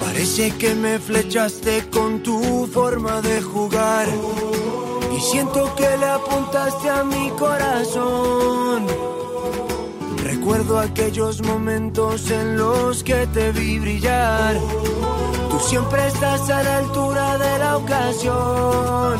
Parece que me flechaste con tu forma de jugar. Y siento que le apuntaste a mi corazón. Recuerdo aquellos momentos en los que te vi brillar. Tú siempre estás a la altura de la ocasión.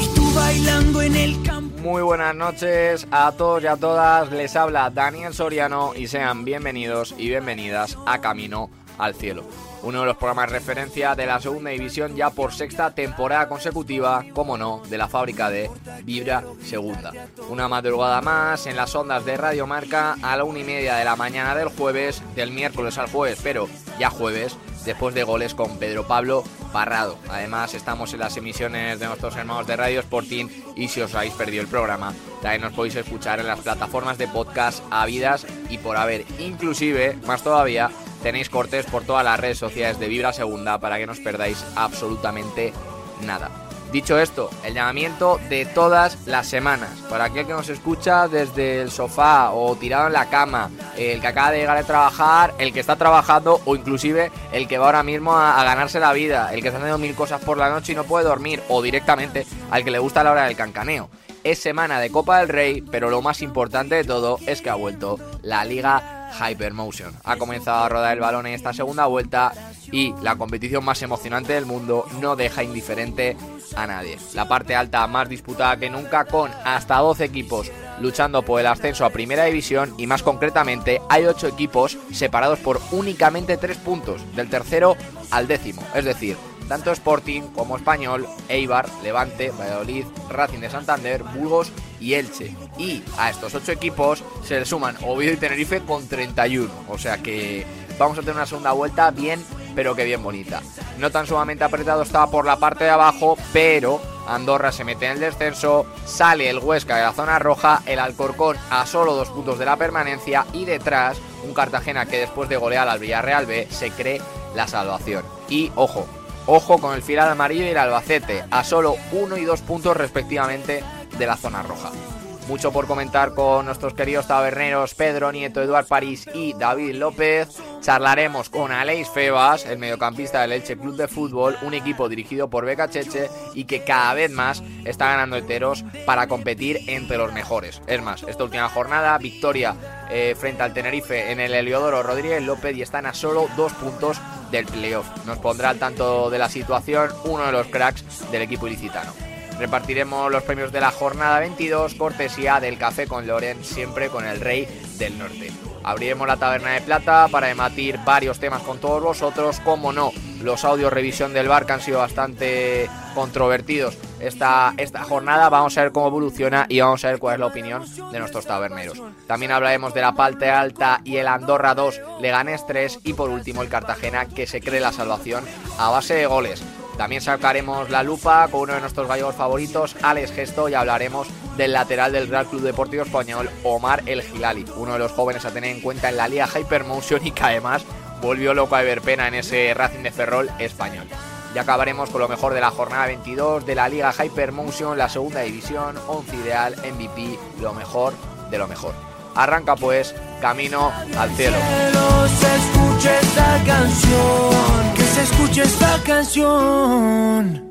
Y tú bailando en el campo. Muy buenas noches a todos y a todas. Les habla Daniel Soriano y sean bienvenidos y bienvenidas a Camino al Cielo. Uno de los programas referencia de la segunda división ya por sexta temporada consecutiva, como no, de la fábrica de Vibra Segunda. Una madrugada más en las ondas de Radio Marca a la una y media de la mañana del jueves, del miércoles al jueves, pero ya jueves, después de goles con Pedro Pablo Parrado. Además, estamos en las emisiones de nuestros hermanos de Radio Sporting y si os habéis perdido el programa, también nos podéis escuchar en las plataformas de podcast habidas y por haber. Inclusive, más todavía, tenéis cortes por todas las redes sociales de Vibra Segunda para que no os perdáis absolutamente nada. Dicho esto, el llamamiento de todas las semanas. Para aquel que nos escucha desde el sofá o tirado en la cama, el que acaba de llegar a trabajar, el que está trabajando o inclusive el que va ahora mismo a, a ganarse la vida, el que está haciendo mil cosas por la noche y no puede dormir, o directamente al que le gusta la hora del cancaneo. Es semana de Copa del Rey, pero lo más importante de todo es que ha vuelto la Liga Hypermotion. Ha comenzado a rodar el balón en esta segunda vuelta y la competición más emocionante del mundo no deja indiferente a nadie. La parte alta más disputada que nunca con hasta 12 equipos luchando por el ascenso a primera división y más concretamente hay 8 equipos separados por únicamente 3 puntos del tercero al décimo. Es decir, tanto Sporting como Español, Eibar, Levante, Valladolid, Racing de Santander, Burgos y Elche. Y a estos ocho equipos se le suman Oviedo y Tenerife con 31. O sea que vamos a tener una segunda vuelta bien, pero que bien bonita. No tan sumamente apretado estaba por la parte de abajo, pero Andorra se mete en el descenso, sale el Huesca de la zona roja, el Alcorcón a solo dos puntos de la permanencia y detrás un Cartagena que después de golear al Villarreal B se cree la salvación. Y ojo, Ojo con el final amarillo y el Albacete, a solo uno y dos puntos respectivamente de la zona roja. Mucho por comentar con nuestros queridos taberneros Pedro Nieto, Eduard París y David López. Charlaremos con Aleix Febas, el mediocampista del Elche Club de Fútbol, un equipo dirigido por Beca Cheche y que cada vez más está ganando enteros para competir entre los mejores. Es más, esta última jornada, victoria eh, frente al Tenerife en el Heliodoro Rodríguez López y están a solo dos puntos del playoff. Nos pondrá al tanto de la situación uno de los cracks del equipo ilicitano. Repartiremos los premios de la jornada 22, cortesía del Café con Loren, siempre con el Rey del Norte. Abriremos la taberna de plata para debatir varios temas con todos vosotros, como no, los audios revisión del bar que han sido bastante controvertidos esta, esta jornada. Vamos a ver cómo evoluciona y vamos a ver cuál es la opinión de nuestros taberneros. También hablaremos de la Palte Alta y el Andorra 2, Leganés 3 y por último el Cartagena que se cree la salvación a base de goles. También sacaremos la lupa con uno de nuestros gallegos favoritos, Alex Gesto, y hablaremos del lateral del Real Club Deportivo Español, Omar El Gilali, uno de los jóvenes a tener en cuenta en la Liga Hypermotion y que además volvió loco a ver pena en ese Racing de Ferrol español. Ya acabaremos con lo mejor de la jornada 22 de la Liga Hypermotion, la segunda división, 11 ideal, MVP, lo mejor de lo mejor. Arranca pues, camino al cielo. Se se escuche esta canción.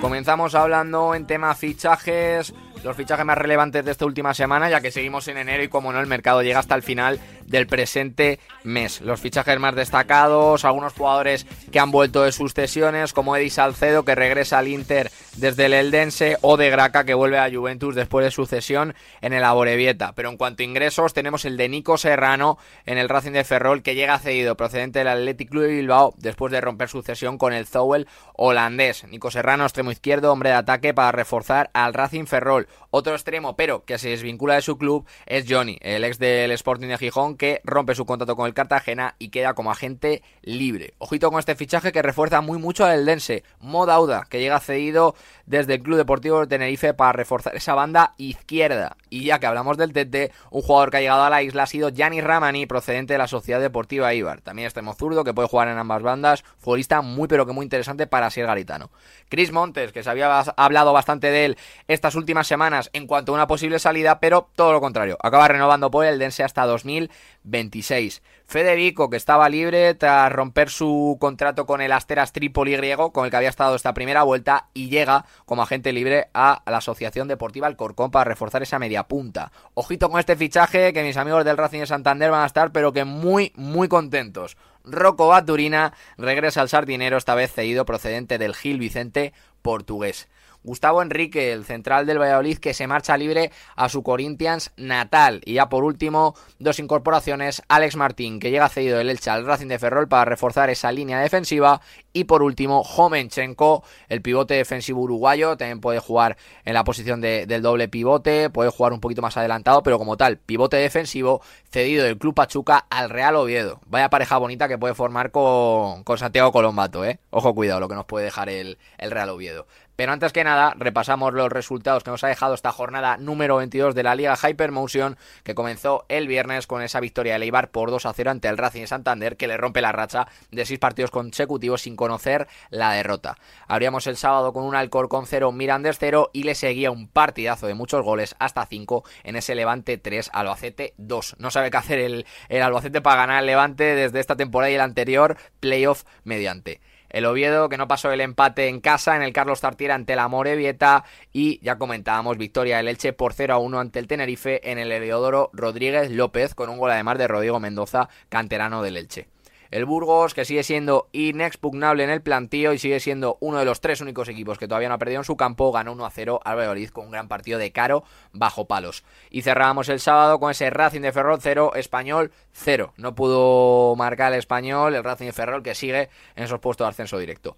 Comenzamos hablando en tema fichajes, los fichajes más relevantes de esta última semana, ya que seguimos en enero y como no el mercado llega hasta el final del presente mes. Los fichajes más destacados, algunos jugadores que han vuelto de sus cesiones, como Eddie Salcedo que regresa al Inter desde el Eldense o de Graca que vuelve a Juventus después de su cesión en el Aborevieta. Pero en cuanto a ingresos tenemos el de Nico Serrano en el Racing de Ferrol que llega cedido procedente del Athletic Club de Bilbao después de romper su cesión con el Zowel holandés. Nico Serrano, extremo izquierdo, hombre de ataque para reforzar al Racing Ferrol. Otro extremo, pero que se desvincula de su club, es Johnny, el ex del Sporting de Gijón, que rompe su contrato con el Cartagena y queda como agente libre. Ojito con este fichaje que refuerza muy mucho al Eldense. Modauda, que llega cedido desde el Club Deportivo de Tenerife para reforzar esa banda izquierda. Y ya que hablamos del TT, un jugador que ha llegado a la isla ha sido Gianni Ramani, procedente de la Sociedad Deportiva Ibar. También extremo zurdo, que puede jugar en ambas bandas. Futbolista muy pero que muy interesante para ser garitano. Chris Montes, que se había hablado bastante de él estas últimas semanas en cuanto a una posible salida, pero todo lo contrario. Acaba renovando por el Dense hasta 2026. Federico, que estaba libre tras romper su contrato con el Asteras Tripoli griego, con el que había estado esta primera vuelta, y llega como agente libre a la Asociación Deportiva Alcorcón para reforzar esa media punta. Ojito con este fichaje, que mis amigos del Racing de Santander van a estar, pero que muy, muy contentos. Rocco Baturina regresa al Sardinero, esta vez cedido procedente del Gil Vicente portugués. Gustavo Enrique, el central del Valladolid, que se marcha libre a su Corinthians natal. Y ya por último, dos incorporaciones, Alex Martín, que llega cedido del Elche al Racing de Ferrol para reforzar esa línea defensiva. Y por último, Jomenchenko, el pivote defensivo uruguayo, también puede jugar en la posición del doble pivote, puede jugar un poquito más adelantado, pero como tal, pivote defensivo, cedido del Club Pachuca al Real Oviedo. Vaya pareja bonita que puede formar con, Santiago Colombato, ¿eh? Ojo, cuidado lo que nos puede dejar el, el Real Oviedo. Pero antes que nada, repasamos los resultados que nos ha dejado esta jornada número 22 de la Liga Hypermotion, que comenzó el viernes con esa victoria de Leibar por 2 a 0 ante el Racing de Santander, que le rompe la racha de 6 partidos consecutivos sin conocer la derrota. Abríamos el sábado con un Alcorcón 0, Mirandes 0 y le seguía un partidazo de muchos goles hasta 5 en ese Levante 3, Albacete 2. No sabe qué hacer el, el Albacete para ganar el Levante desde esta temporada y el anterior, playoff mediante. El Oviedo que no pasó el empate en casa en el Carlos Tartiera ante la Morevieta y ya comentábamos victoria del Elche por 0 a 1 ante el Tenerife en el Eleodoro Rodríguez López con un gol además de Rodrigo Mendoza, canterano del Elche. El Burgos, que sigue siendo inexpugnable en el plantío y sigue siendo uno de los tres únicos equipos que todavía no ha perdido en su campo, ganó 1 a 0 al Valladolid con un gran partido de caro bajo palos. Y cerrábamos el sábado con ese Racing de Ferrol 0, Español 0. No pudo marcar el Español, el Racing de Ferrol que sigue en esos puestos de ascenso directo.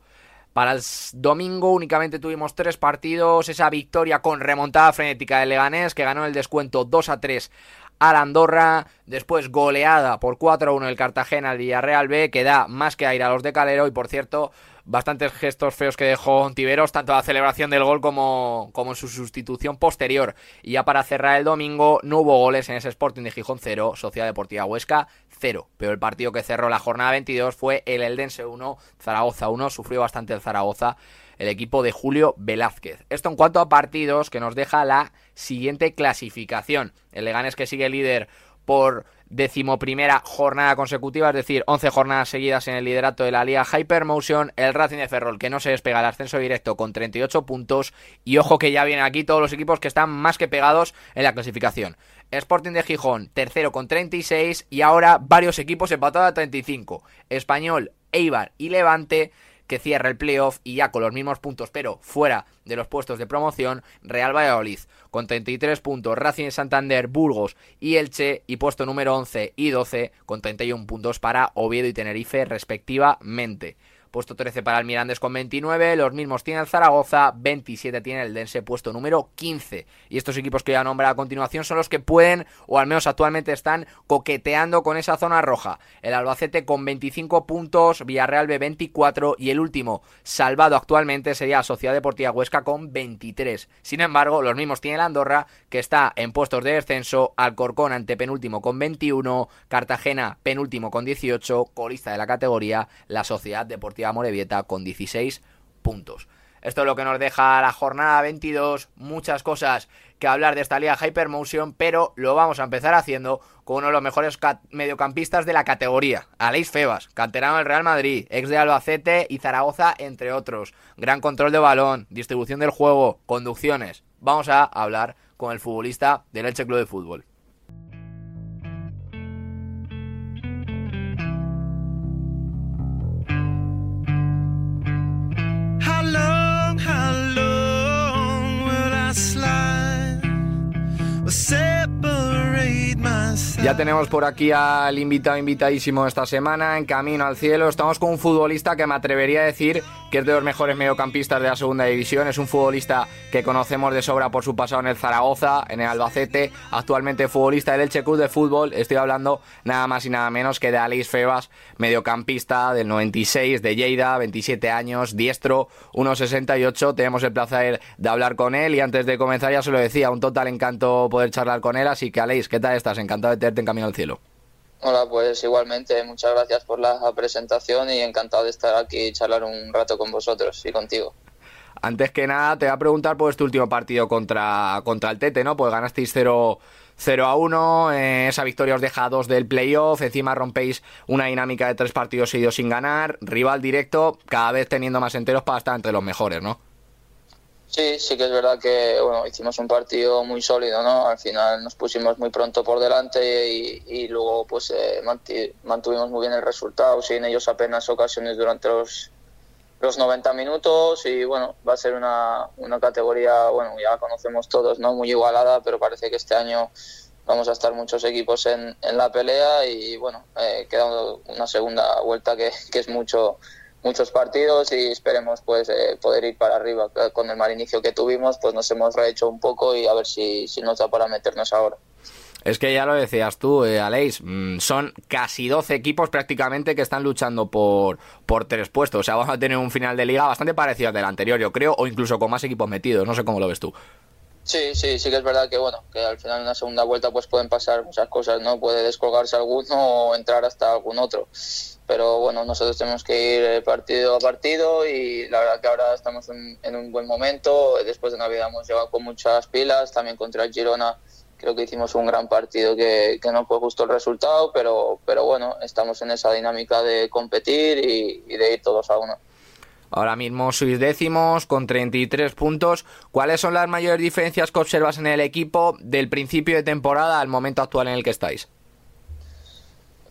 Para el domingo únicamente tuvimos tres partidos, esa victoria con remontada frenética de Leganés que ganó el descuento 2 a 3 al Andorra, después goleada por 4-1 el Cartagena al Villarreal B, que da más que aire a los de Calero y por cierto, bastantes gestos feos que dejó Ontiveros, tanto la celebración del gol como, como su sustitución posterior. Y ya para cerrar el domingo, no hubo goles en ese Sporting de Gijón 0, Sociedad Deportiva Huesca 0. Pero el partido que cerró la jornada 22 fue el Eldense 1, Zaragoza 1, sufrió bastante el Zaragoza el equipo de Julio Velázquez. Esto en cuanto a partidos que nos deja la siguiente clasificación. El Leganés que sigue líder por decimoprimera jornada consecutiva, es decir, 11 jornadas seguidas en el liderato de la Liga Hypermotion, el Racing de Ferrol que no se despega el ascenso directo con 38 puntos y ojo que ya vienen aquí todos los equipos que están más que pegados en la clasificación. Sporting de Gijón, tercero con 36 y ahora varios equipos empatados a 35. Español, Eibar y Levante que cierra el playoff y ya con los mismos puntos, pero fuera de los puestos de promoción, Real Valladolid con 33 puntos, Racing Santander, Burgos y Elche y puesto número 11 y 12 con 31 puntos para Oviedo y Tenerife respectivamente. Puesto 13 para el Mirandés con 29. Los mismos tiene el Zaragoza. 27 tiene el Dense, puesto número 15. Y estos equipos que voy a nombrar a continuación son los que pueden, o al menos actualmente están, coqueteando con esa zona roja. El Albacete con 25 puntos. Villarreal B 24. Y el último, salvado actualmente, sería Sociedad Deportiva Huesca con 23. Sin embargo, los mismos tiene el Andorra, que está en puestos de descenso. Alcorcón ante penúltimo con 21. Cartagena penúltimo con 18. Colista de la categoría. La Sociedad Deportiva Morevieta con 16 puntos. Esto es lo que nos deja la jornada 22. Muchas cosas que hablar de esta liga Hypermotion, pero lo vamos a empezar haciendo con uno de los mejores mediocampistas de la categoría, Aleix Febas, canterano del Real Madrid, ex de Albacete y Zaragoza, entre otros. Gran control de balón, distribución del juego, conducciones. Vamos a hablar con el futbolista del Elche Club de Fútbol. Let's say Ya tenemos por aquí al invitado invitadísimo esta semana en Camino al Cielo. Estamos con un futbolista que me atrevería a decir que es de los mejores mediocampistas de la segunda división. Es un futbolista que conocemos de sobra por su pasado en el Zaragoza, en el Albacete, actualmente futbolista del Elche Club de Fútbol. Estoy hablando nada más y nada menos que de Aleix Febas, mediocampista del 96 de Lleida, 27 años, diestro, 1,68. Tenemos el placer de hablar con él y antes de comenzar ya se lo decía, un total encanto poder charlar con él. Así que Aleix, ¿qué tal estás? Encantado de tenerte en Camino al Cielo. Hola, pues igualmente, muchas gracias por la presentación y encantado de estar aquí y charlar un rato con vosotros y contigo. Antes que nada, te voy a preguntar por este último partido contra, contra el Tete, ¿no? Pues ganasteis 0, 0 a 1, eh, esa victoria os deja dos del playoff, encima rompéis una dinámica de tres partidos seguidos sin ganar, rival directo, cada vez teniendo más enteros para estar entre los mejores, ¿no? Sí, sí que es verdad que bueno, hicimos un partido muy sólido, ¿no? Al final nos pusimos muy pronto por delante y, luego pues eh, mantuvimos muy bien el resultado, sin ellos apenas ocasiones durante los, los 90 minutos y bueno, va a ser una, una categoría, bueno, ya conocemos todos, ¿no? Muy igualada, pero parece que este año vamos a estar muchos equipos en, en la pelea y bueno, eh, queda una segunda vuelta que, que es mucho muchos partidos y esperemos pues eh, poder ir para arriba. Con el mal inicio que tuvimos, pues nos hemos rehecho un poco y a ver si, si nos da para meternos ahora. Es que ya lo decías tú, eh, Aleix, mm, son casi 12 equipos prácticamente que están luchando por, por tres puestos. O sea, vamos a tener un final de liga bastante parecido al del anterior, yo creo, o incluso con más equipos metidos. No sé cómo lo ves tú. Sí, sí, sí que es verdad que bueno, que al final en una segunda vuelta pues pueden pasar muchas cosas, ¿no? Puede descolgarse alguno o entrar hasta algún otro pero bueno, nosotros tenemos que ir eh, partido a partido y la verdad que ahora estamos en, un buen momento. Después de Navidad hemos llegado con muchas pilas, también contra el Girona creo que hicimos un gran partido que, no fue justo el resultado, pero, pero bueno, estamos en esa dinámica de competir y, de ir todos a uno. Ahora mismo sois décimos con 33 puntos. ¿Cuáles son las mayores diferencias que observas en el equipo del principio de temporada al momento actual en el que estáis?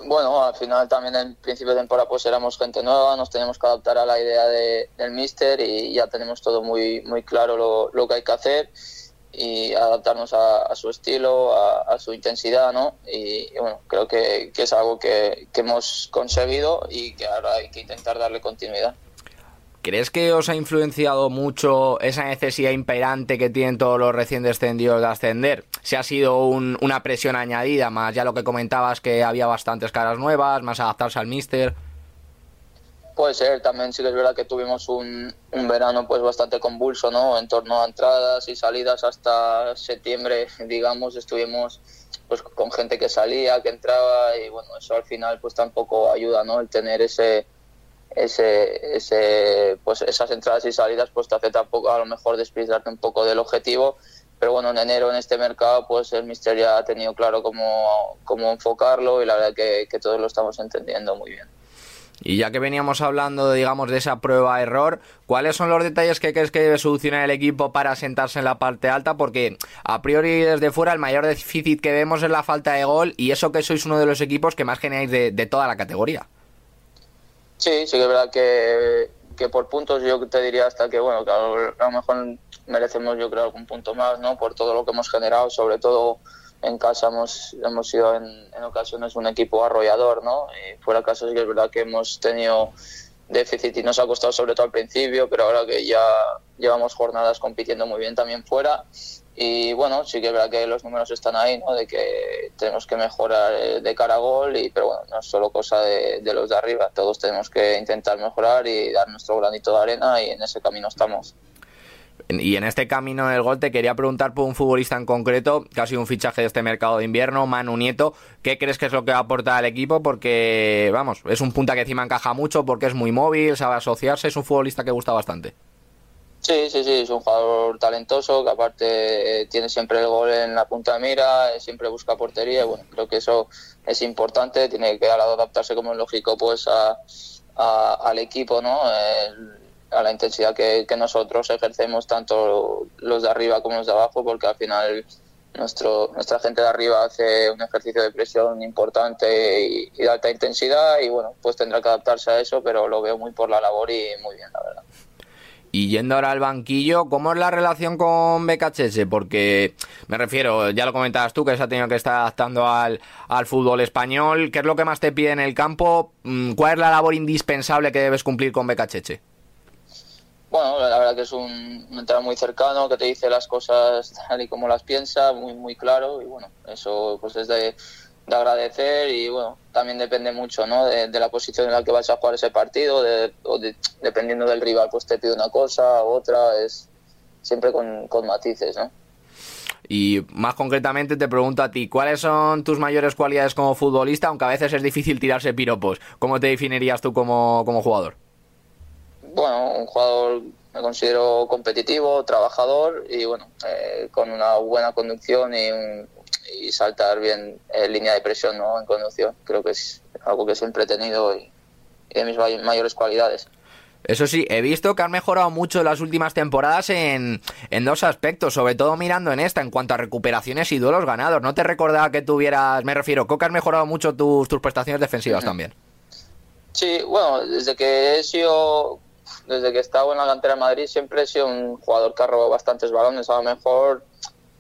Bueno, al final también en principio de temporada pues éramos gente nueva, nos teníamos que adaptar a la idea de, del míster y ya tenemos todo muy, muy claro lo, lo que hay que hacer y adaptarnos a, su estilo, a, su intensidad, ¿no? Y, bueno, creo que, que es algo que, que hemos conseguido y que ahora hay que intentar darle continuidad. ¿Crees que os ha influenciado mucho esa necesidad imperante que tienen todos los recién descendidos de ascender? Si ha sido una presión añadida, más ya lo que comentabas que había bastantes caras nuevas, más adaptarse al míster. Puede ser, también sí que es verdad que tuvimos un, un, verano pues bastante convulso, ¿no? En torno a entradas y salidas hasta septiembre, digamos, estuvimos pues con gente que salía, que entraba y bueno, eso al final pues tampoco ayuda, ¿no? El tener ese ese, ese, pues esas entradas y salidas pues te hace tampoco a lo mejor despistarte un poco del objetivo pero bueno en enero en este mercado pues el Mister ya ha tenido claro cómo, cómo enfocarlo y la verdad que, que todos lo estamos entendiendo muy bien y ya que veníamos hablando, digamos, de esa prueba-error, ¿cuáles son los detalles que crees que debe solucionar el equipo para sentarse en la parte alta? Porque a priori desde fuera el mayor déficit que vemos es la falta de gol y eso que sois uno de los equipos que más generáis de, de toda la categoría. Sí, sí que es verdad que, que por puntos yo te diría hasta que, bueno, que a lo mejor merecemos yo creo algún punto más, ¿no? Por todo lo que hemos generado, sobre todo en casa hemos, hemos sido en, en ocasiones un equipo arrollador, ¿no? Y fuera de casa sí que es verdad que hemos tenido déficit y nos ha costado sobre todo al principio, pero ahora que ya llevamos jornadas compitiendo muy bien también fuera, y bueno, sí que es verdad que los números están ahí, ¿no? De que tenemos que mejorar eh, de cara a gol, y, pero bueno, no es solo cosa de, los de arriba, todos tenemos que intentar mejorar y dar nuestro granito de arena y en ese camino estamos. Y en este camino del gol te quería preguntar por un futbolista en concreto, que ha sido un fichaje de este mercado de invierno, Manu Nieto. ¿Qué crees que es lo que va a aportar al equipo? Porque, vamos, es un punta que encima encaja mucho, porque es muy móvil, sabe asociarse, es un futbolista que gusta bastante. Sí, sí, sí, es un jugador talentoso que aparte eh, tiene siempre el gol en la punta de mira, eh, siempre busca portería. Bueno, creo que eso es importante, tiene que adaptarse como es lógico pues a, al equipo, ¿no? A la intensidad que, nosotros ejercemos tanto los de arriba como los de abajo, porque al final nuestro, nuestra gente de arriba hace un ejercicio de presión importante y, de alta intensidad y bueno, pues tendrá que adaptarse a eso, pero lo veo muy por la labor y muy bien, la verdad. Y yendo ahora al banquillo, ¿cómo es la relación con Becachese? Porque me refiero, ya lo comentabas tú, que se ha tenido que estar adaptando al, al fútbol español. ¿Qué es lo que más te pide en el campo? Mm, ¿Cuál es la labor indispensable que debes cumplir con Becachese? Bueno, la verdad que es un, un muy cercano, que te dice las cosas tal y como las piensa, muy muy claro y bueno, eso pues es de, agradecer y bueno, también depende mucho ¿no? de, la posición en la que vas a jugar ese partido, de, dependiendo del rival pues te pide una cosa otra, es siempre con, con matices, ¿no? Y más concretamente te pregunto a ti, ¿cuáles son tus mayores cualidades como futbolista? Aunque a veces es difícil tirarse piropos. ¿Cómo te definirías tú como, como jugador? Bueno, un jugador me considero competitivo, trabajador y bueno, eh, con una buena conducción y, y saltar bien en línea de presión ¿no? en conducción. Creo que es algo que siempre he tenido y, de mis mayores cualidades. Eso sí, he visto que han mejorado mucho las últimas temporadas en, en, dos aspectos, sobre todo mirando en esta, en cuanto a recuperaciones y duelos ganados. ¿No te recordaba que tuvieras, me refiero, creo que has mejorado mucho tus, tus prestaciones defensivas también? Sí, bueno, desde que he sido desde que he estado en la cantera de Madrid siempre he sido un jugador que ha robado bastantes balones. A lo mejor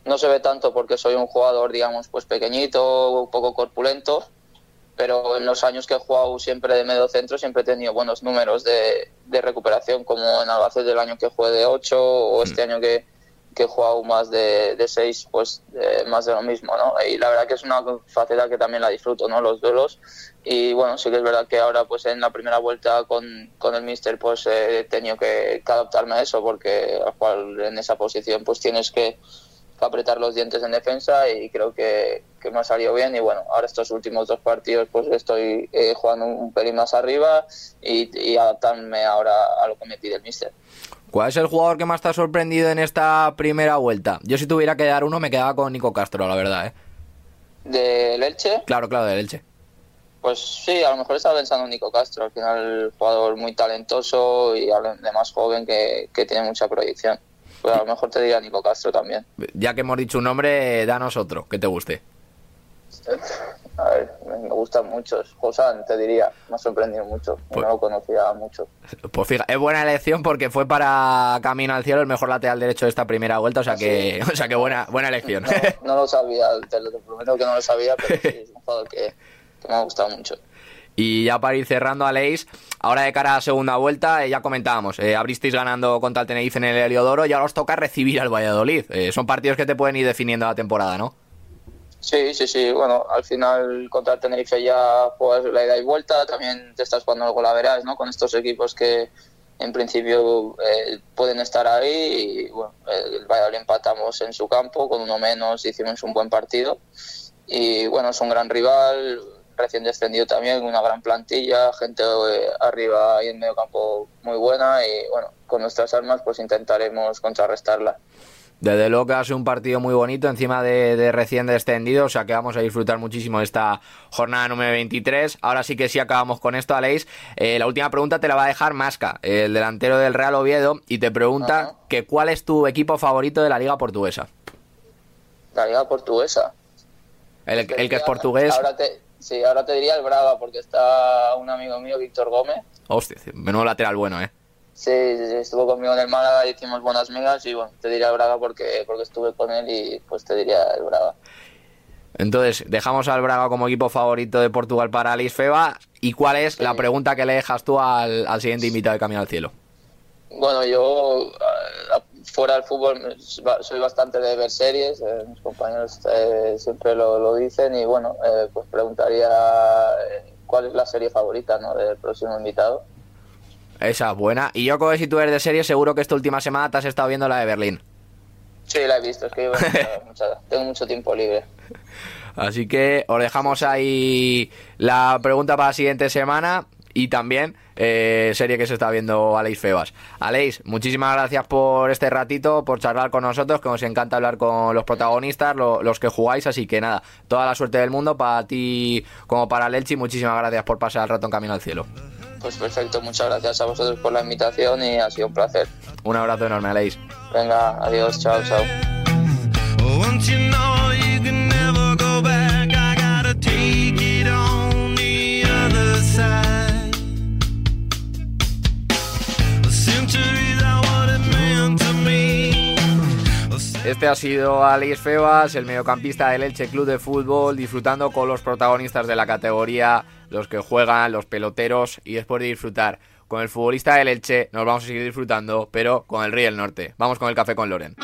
no se ve tanto porque soy un jugador, digamos, pues pequeñito, un poco corpulento, pero en los años que he jugado siempre de medio centro siempre he tenido buenos números de, de recuperación, como en Albacete del año que jugué de 8 o este año que, que he jugado más de, de seis, pues más de lo mismo, ¿no? Y la verdad que es una faceta que también la disfruto, ¿no? Los duelos. Y bueno, sí que es verdad que ahora, pues en la primera vuelta con, con el Mister, pues he tenido que, adaptarme a eso, porque al cual en esa posición, pues tienes que, apretar los dientes en defensa y creo que, que, me ha salido bien. Y bueno, ahora estos últimos dos partidos, pues estoy eh, jugando un, pelín más arriba y, y adaptarme ahora a lo que me pide el Mister. ¿Cuál es el jugador que más te ha sorprendido en esta primera vuelta? Yo si tuviera que dar uno me quedaba con Nico Castro, la verdad, ¿eh? ¿Del Elche? Claro, claro, del Elche. Pues sí, a lo mejor estaba pensando en Nico Castro, al final jugador muy talentoso y además joven que, que tiene mucha proyección. Pues a lo mejor te diría Nico Castro también. Ya que hemos dicho un nombre, danos otro, que te guste. A ver, me gustan muchos. Josan, te diría, me ha sorprendido mucho. Pues, no lo conocía mucho. Pues fíjate, es buena elección porque fue para Camino al Cielo el mejor lateral derecho de esta primera vuelta, o sea que, o sea que buena, buena elección. No, lo sabía, te lo prometo que no lo sabía, pero sí, es un jugador que, me ha gustado mucho. Y ya para ir cerrando, Aleix, ahora de cara a la segunda vuelta, eh, ya comentábamos, eh, abristeis ganando contra el Tenerife en el Heliodoro y ahora os toca recibir al Valladolid. Eh, son partidos que te pueden ir definiendo la temporada, ¿no? Sí, sí, sí. Bueno, al final contra Tenerife ya juegas la ida y vuelta. También te estás jugando algo la verás, ¿no? Con estos equipos que en principio eh, pueden estar ahí. Y bueno, el Valladolid empatamos en su campo con uno menos, hicimos un buen partido. Y bueno, es un gran rival, recién descendido también, una gran plantilla, gente eh, arriba y en medio campo muy buena. Y bueno, con nuestras armas pues intentaremos contrarrestarla. Desde luego que va a ser un partido muy bonito encima de, recién descendido, o sea que vamos a disfrutar muchísimo de esta jornada número 23. Ahora sí que sí acabamos con esto, Aleix. Eh, la última pregunta te la va a dejar Masca, el delantero del Real Oviedo, y te pregunta que cuál es tu equipo favorito de la Liga Portuguesa. La Liga Portuguesa. El, el que es portugués. Ahora te, sí, ahora te diría el Braga, porque está un amigo mío, Víctor Gómez. Hostia, menudo lateral bueno, ¿eh? Sí, estuvo conmigo en el Málaga, hicimos buenas migas y bueno, te diría el Braga porque, porque estuve con él y pues te diría el Braga. Entonces, dejamos al Braga como equipo favorito de Portugal para Alice Feba. ¿Y cuál es la pregunta que le dejas tú al, siguiente invitado de Camino al Cielo? Bueno, yo eh, fuera del fútbol soy bastante de ver series, eh, mis compañeros eh, siempre lo, lo, dicen y bueno, pues preguntaría cuál es la serie favorita ¿no? del próximo invitado. Esa, buena. Y yo, como si tú eres de serie, seguro que esta última semana te has estado viendo la de Berlín. Sí, la he visto, es que tengo mucho tiempo libre. Así que os dejamos ahí la pregunta para la siguiente semana y también eh, serie que se está viendo Aleix Febas. Aleix, muchísimas gracias por este ratito, por charlar con nosotros, que nos encanta hablar con los protagonistas, los que jugáis, así que nada, toda la suerte del mundo para ti como para Lelchi, muchísimas gracias por pasar el rato en Camino al Cielo. Pues perfecto, muchas gracias a vosotros por la invitación y ha sido un placer. Un abrazo enorme, Aleix. Venga, adiós, chao, chao. Este ha sido Alex Febas, el mediocampista del Elche Club de Fútbol, disfrutando con los protagonistas de la categoría los que juegan, los peloteros, y después de disfrutar con el futbolista del Elche, nos vamos a seguir disfrutando, pero con el Rey del Norte. Vamos con el café con Loren.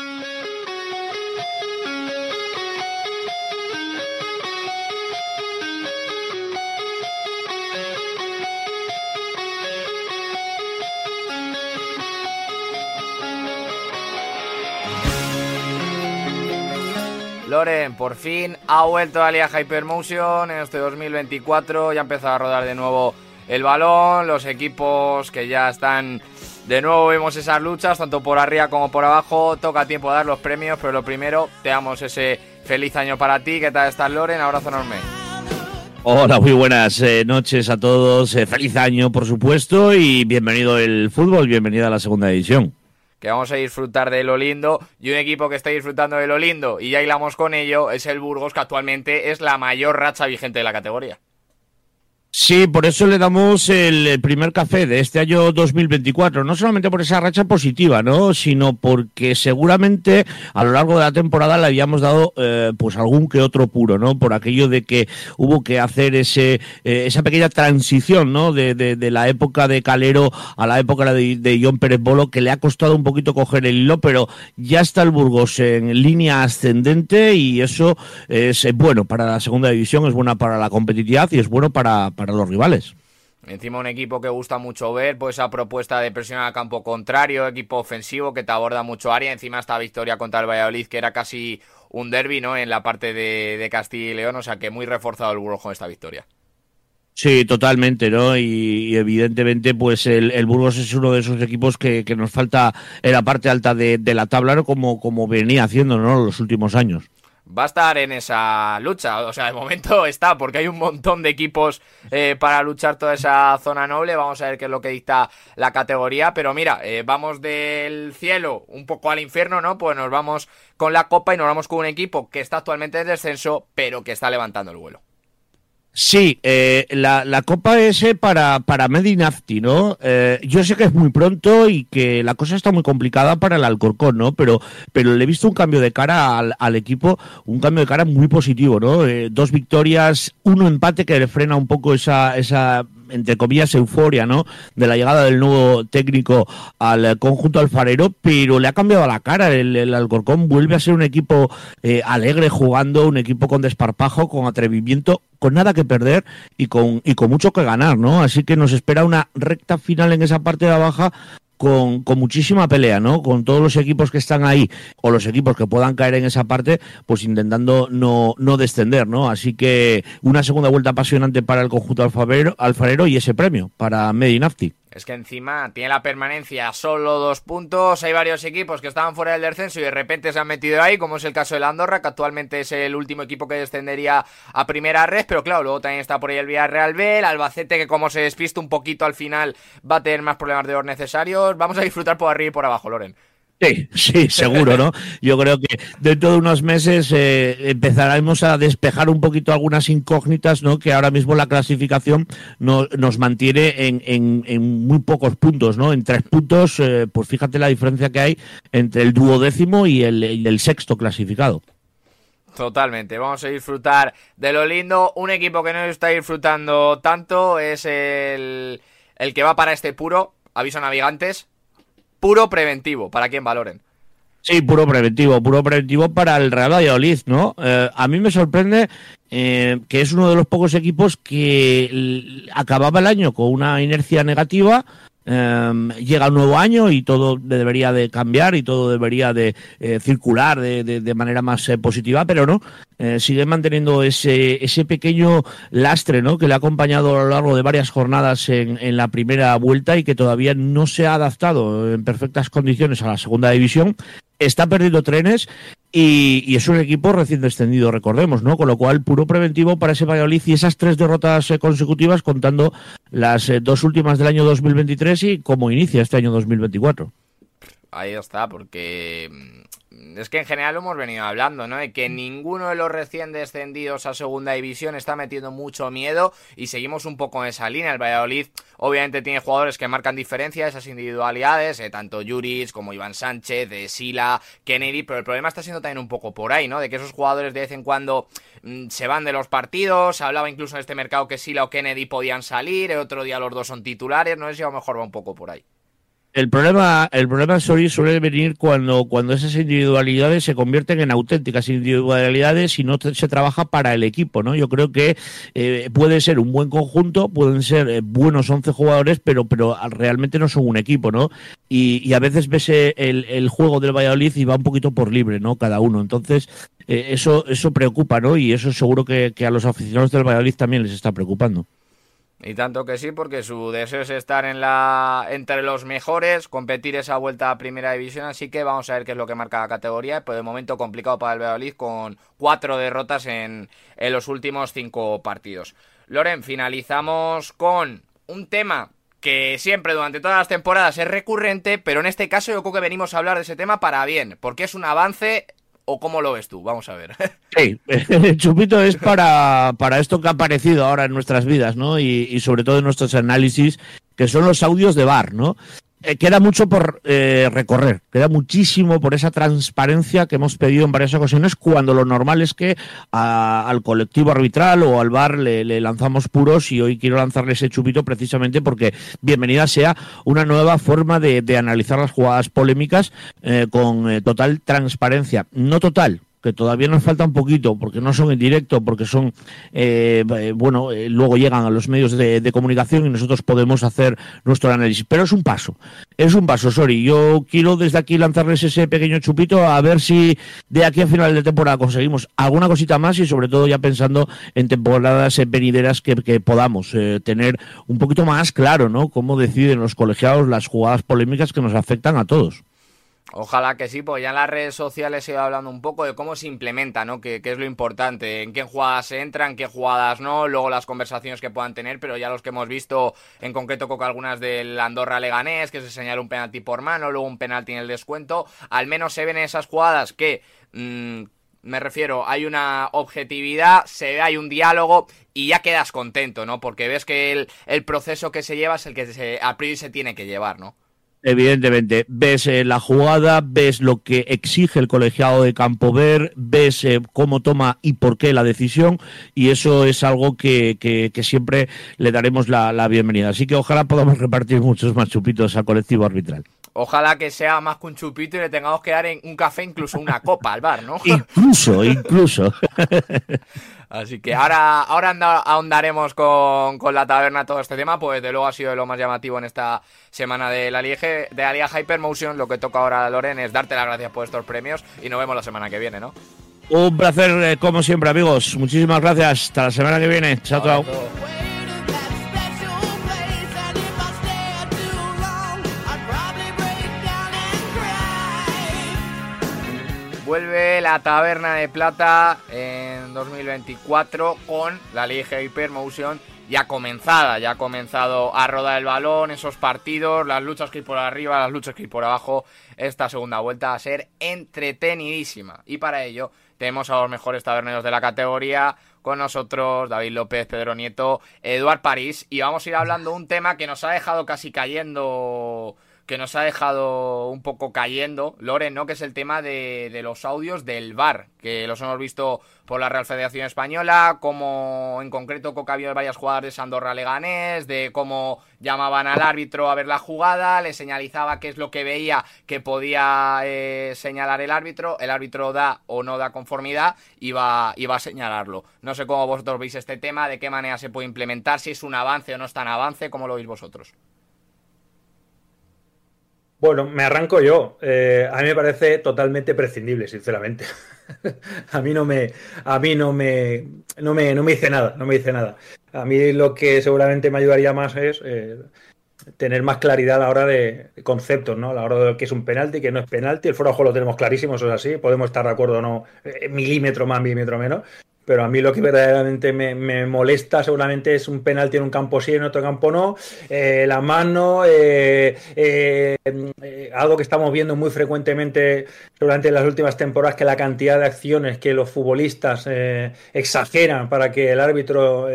Loren, por fin ha vuelto a Liga Hypermotion en este 2024. Ya ha empezado a rodar de nuevo el balón. Los equipos que ya están de nuevo, vemos esas luchas, tanto por arriba como por abajo. Toca tiempo dar los premios, pero lo primero, te damos ese feliz año para ti. ¿Qué tal estás, Loren? Abrazo enorme. Hola, muy buenas eh, noches a todos. Eh, feliz año, por supuesto, y bienvenido el fútbol, bienvenida a la segunda edición que vamos a disfrutar de lo lindo y un equipo que está disfrutando de lo lindo y ya hilamos con ello es el Burgos que actualmente es la mayor racha vigente de la categoría. Sí, por eso le damos el primer café de este año 2024, no solamente por esa racha positiva, ¿no? sino porque seguramente a lo largo de la temporada le habíamos dado eh, pues algún que otro puro, ¿no? Por aquello de que hubo que hacer ese eh, esa pequeña transición, ¿no? De, de, la época de Calero a la época de, de John Pérez Bolo, que le ha costado un poquito coger el hilo, pero ya está el Burgos en línea ascendente y eso es bueno para la segunda división, es buena para la competitividad y es bueno para para los rivales. Encima un equipo que gusta mucho ver, pues esa propuesta de presión al campo contrario, equipo ofensivo que te aborda mucho área, encima esta victoria contra el Valladolid que era casi un derby, ¿no? En la parte de, Castilla y León, o sea que muy reforzado el Burgos con esta victoria. Sí, totalmente, ¿no? Y, evidentemente, pues el, Burgos es uno de esos equipos que, nos falta en la parte alta de, la tabla, como, como venía haciendo, ¿no? Los últimos años va a estar en esa lucha. O sea, de momento está, porque hay un montón de equipos eh, para luchar toda esa zona noble. Vamos a ver qué es lo que dicta la categoría. Pero mira, eh, vamos del cielo un poco al infierno, ¿no? Pues nos vamos con la copa y nos vamos con un equipo que está actualmente en descenso, pero que está levantando el vuelo. Sí, eh, la, la, Copa S para, para Medinafti, ¿no? Eh, yo sé que es muy pronto y que la cosa está muy complicada para el Alcorcón, ¿no? Pero, pero le he visto un cambio de cara al, al equipo, un cambio de cara muy positivo, ¿no? Eh, dos victorias, uno empate que le frena un poco esa, esa entre comillas, euforia, ¿no? De la llegada del nuevo técnico al conjunto alfarero, pero le ha cambiado la cara. El, Alcorcón vuelve a ser un equipo eh, alegre jugando, un equipo con desparpajo, con atrevimiento, con nada que perder y con, y con mucho que ganar, ¿no? Así que nos espera una recta final en esa parte de la baja con, con, muchísima pelea, ¿no? Con todos los equipos que están ahí o los equipos que puedan caer en esa parte, pues intentando no, no descender, ¿no? Así que una segunda vuelta apasionante para el conjunto alfarero, y ese premio para Medinafti. Es que encima tiene la permanencia solo dos puntos. Hay varios equipos que estaban fuera del descenso y de repente se han metido ahí, como es el caso de Andorra, que actualmente es el último equipo que descendería a primera red. Pero claro, luego también está por ahí el Villarreal B, el Albacete, que como se despista un poquito al final va a tener más problemas de los necesarios. Vamos a disfrutar por arriba y por abajo, Loren. Sí, sí, seguro, ¿no? Yo creo que dentro de unos meses eh, empezaremos a despejar un poquito algunas incógnitas, ¿no? Que ahora mismo la clasificación no, nos mantiene en, en, en, muy pocos puntos, ¿no? En tres puntos, eh, pues fíjate la diferencia que hay entre el duodécimo y el, el sexto clasificado. Totalmente, vamos a disfrutar de lo lindo. Un equipo que no está disfrutando tanto es el, el que va para este puro, aviso navegantes, puro preventivo, para quien valoren. Sí, puro preventivo, puro preventivo para el Real Valladolid, ¿no? Eh, a mí me sorprende eh, que es uno de los pocos equipos que acababa el año con una inercia negativa, Em, llega un nuevo año y todo debería de cambiar y todo debería de eh, circular de, manera más eh, positiva, pero no, eh, sigue manteniendo ese, ese pequeño lastre ¿no? que le ha acompañado a lo largo de varias jornadas en la primera vuelta y que todavía no se ha adaptado en perfectas condiciones a la segunda división está perdiendo trenes y, es un equipo recién descendido, recordemos, ¿no? Con lo cual, puro preventivo para ese Valladolid y esas tres derrotas eh, consecutivas contando las eh, dos últimas del año 2023 y cómo inicia este año 2024. Ahí está, porque es que en general lo hemos venido hablando, ¿no? De que ninguno de los recién descendidos a segunda división está metiendo mucho miedo y seguimos un poco en esa línea. El Valladolid obviamente tiene jugadores que marcan diferencia, esas individualidades, eh, tanto Juris como Iván Sánchez, de Sila, Kennedy, pero el problema está siendo también un poco por ahí, ¿no? De que esos jugadores de vez en cuando mm, se van de los partidos, hablaba incluso en este mercado que Sila o Kennedy podían salir, el otro día los dos son titulares, no sé si a lo mejor va un poco por ahí. El problema, el problema suele venir cuando, cuando esas individualidades se convierten en auténticas individualidades y no se trabaja para el equipo, ¿no? Yo creo que eh, puede ser un buen conjunto, pueden ser eh, buenos 11 jugadores, pero, pero realmente no son un equipo, ¿no? Y, a veces ves eh, el, juego del Valladolid y va un poquito por libre, ¿no? Cada uno. Entonces, eso, eso preocupa, ¿no? Y eso seguro que, que a los aficionados del Valladolid también les está preocupando. Y tanto que sí, porque su deseo es estar en la entre los mejores, competir esa vuelta a primera división, así que vamos a ver qué es lo que marca la categoría. Pues de momento complicado para el Valladolid con cuatro derrotas en, en los últimos cinco partidos. Loren, finalizamos con un tema que siempre durante todas las temporadas es recurrente, pero en este caso yo creo que venimos a hablar de ese tema para bien, porque es un avance ¿O cómo lo ves tú? Vamos a ver. Sí, el chupito es para, para esto que ha aparecido ahora en nuestras vidas, ¿no? Y, y sobre todo en nuestros análisis, que son los audios de bar, ¿no? Eh, queda mucho por eh, recorrer, queda muchísimo por esa transparencia que hemos pedido en varias ocasiones cuando lo normal es que al colectivo arbitral o al bar le, lanzamos puros y hoy quiero lanzarle ese chupito precisamente porque bienvenida sea una nueva forma de, analizar las jugadas polémicas eh, con total transparencia, no total, que todavía nos falta un poquito, porque no son en directo, porque son, eh, eh, bueno, eh, luego llegan a los medios de, comunicación y nosotros podemos hacer nuestro análisis. Pero es un paso, es un paso, sorry. Yo quiero desde aquí lanzarles ese pequeño chupito a ver si de aquí a final de temporada conseguimos alguna cosita más y sobre todo ya pensando en temporadas venideras que, que podamos tener un poquito más claro, ¿no? Cómo deciden los colegiados las jugadas polémicas que nos afectan a todos. Ojalá que sí, pues ya en las redes sociales se iba hablando un poco de cómo se implementa, ¿no? Que, es lo importante, en qué jugadas se entran, en qué jugadas no, luego las conversaciones que puedan tener, pero ya los que hemos visto, en concreto con algunas del Andorra Leganés, que se señala un penalti por mano, luego un penalti en el descuento, al menos se ven esas jugadas que... Mm, me refiero, hay una objetividad, se hay un diálogo y ya quedas contento, ¿no? Porque ves que el, el proceso que se lleva es el que se, a priori se tiene que llevar, ¿no? Evidentemente, ves eh, la jugada, ves lo que exige el colegiado de campo ver, ves eh, cómo toma y por qué la decisión, y eso es algo que, que, siempre le daremos la, la, bienvenida. Así que ojalá podamos repartir muchos más chupitos al colectivo arbitral. Ojalá que sea más que un chupito y le tengamos que dar en un café, incluso una copa al bar, ¿no? incluso, incluso. Así que ahora, ahora ahondaremos con, con, la taberna todo este tema, pues de luego ha sido lo más llamativo en esta semana de la Liga, de la Liga Hypermotion. Lo que toca ahora, Loren, es darte las gracias por estos premios y nos vemos la semana que viene, ¿no? Un placer, eh, como siempre, amigos. Muchísimas gracias. Hasta la semana que viene. Chao, chao. Vuelve la Taberna de Plata en 2024 con la Liga Hypermotion ya comenzada, ya ha comenzado a rodar el balón, esos partidos, las luchas que hay por arriba, las luchas que hay por abajo. Esta segunda vuelta va a ser entretenidísima. Y para ello tenemos a los mejores taberneros de la categoría con nosotros, David López, Pedro Nieto, Eduard París. Y vamos a ir hablando de un tema que nos ha dejado casi cayendo que nos ha dejado un poco cayendo, Loren, ¿no? Que es el tema de, los audios del VAR, que los hemos visto por la Real Federación Española, como en concreto Coca vio varias jugadas de Sandorra Leganés, de cómo llamaban al árbitro a ver la jugada, le señalizaba qué es lo que veía que podía eh, señalar el árbitro, el árbitro da o no da conformidad y va, y va a señalarlo. No sé cómo vosotros veis este tema, de qué manera se puede implementar, si es un avance o no es tan avance, ¿cómo lo veis vosotros? Bueno, me arranco yo. Eh, a mí me parece totalmente prescindible, sinceramente. a mí no me, a mí no me, no me, no me dice nada, no me dice nada. A mí lo que seguramente me ayudaría más es eh, tener más claridad a la hora de conceptos, ¿no? A la hora de que es un penalti, que no es penalti. El fuera lo tenemos clarísimo, eso es así. Podemos estar de acuerdo o no, eh, milímetro más, milímetro menos. Pero a mí lo que verdaderamente me, molesta seguramente es un penalti en un campo sí, en otro campo no, eh, la mano, eh, algo que estamos viendo muy frecuentemente durante las últimas temporadas, que la cantidad de acciones que los futbolistas exageran para que el árbitro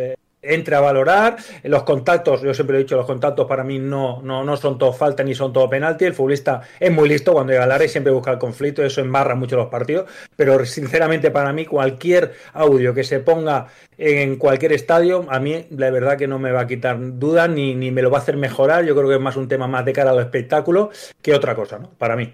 entre a valorar. Los contactos, yo siempre he dicho, los contactos para mí no, no, no son todo falta ni son todo penalti. El futbolista es muy listo cuando llega al área y siempre busca el conflicto, eso embarra mucho los partidos. Pero sinceramente para mí cualquier audio que se ponga en cualquier estadio, a mí la verdad que no me va a quitar dudas ni, ni me lo va a hacer mejorar. Yo creo que es más un tema más de cara al espectáculo que otra cosa, ¿no? Para mí.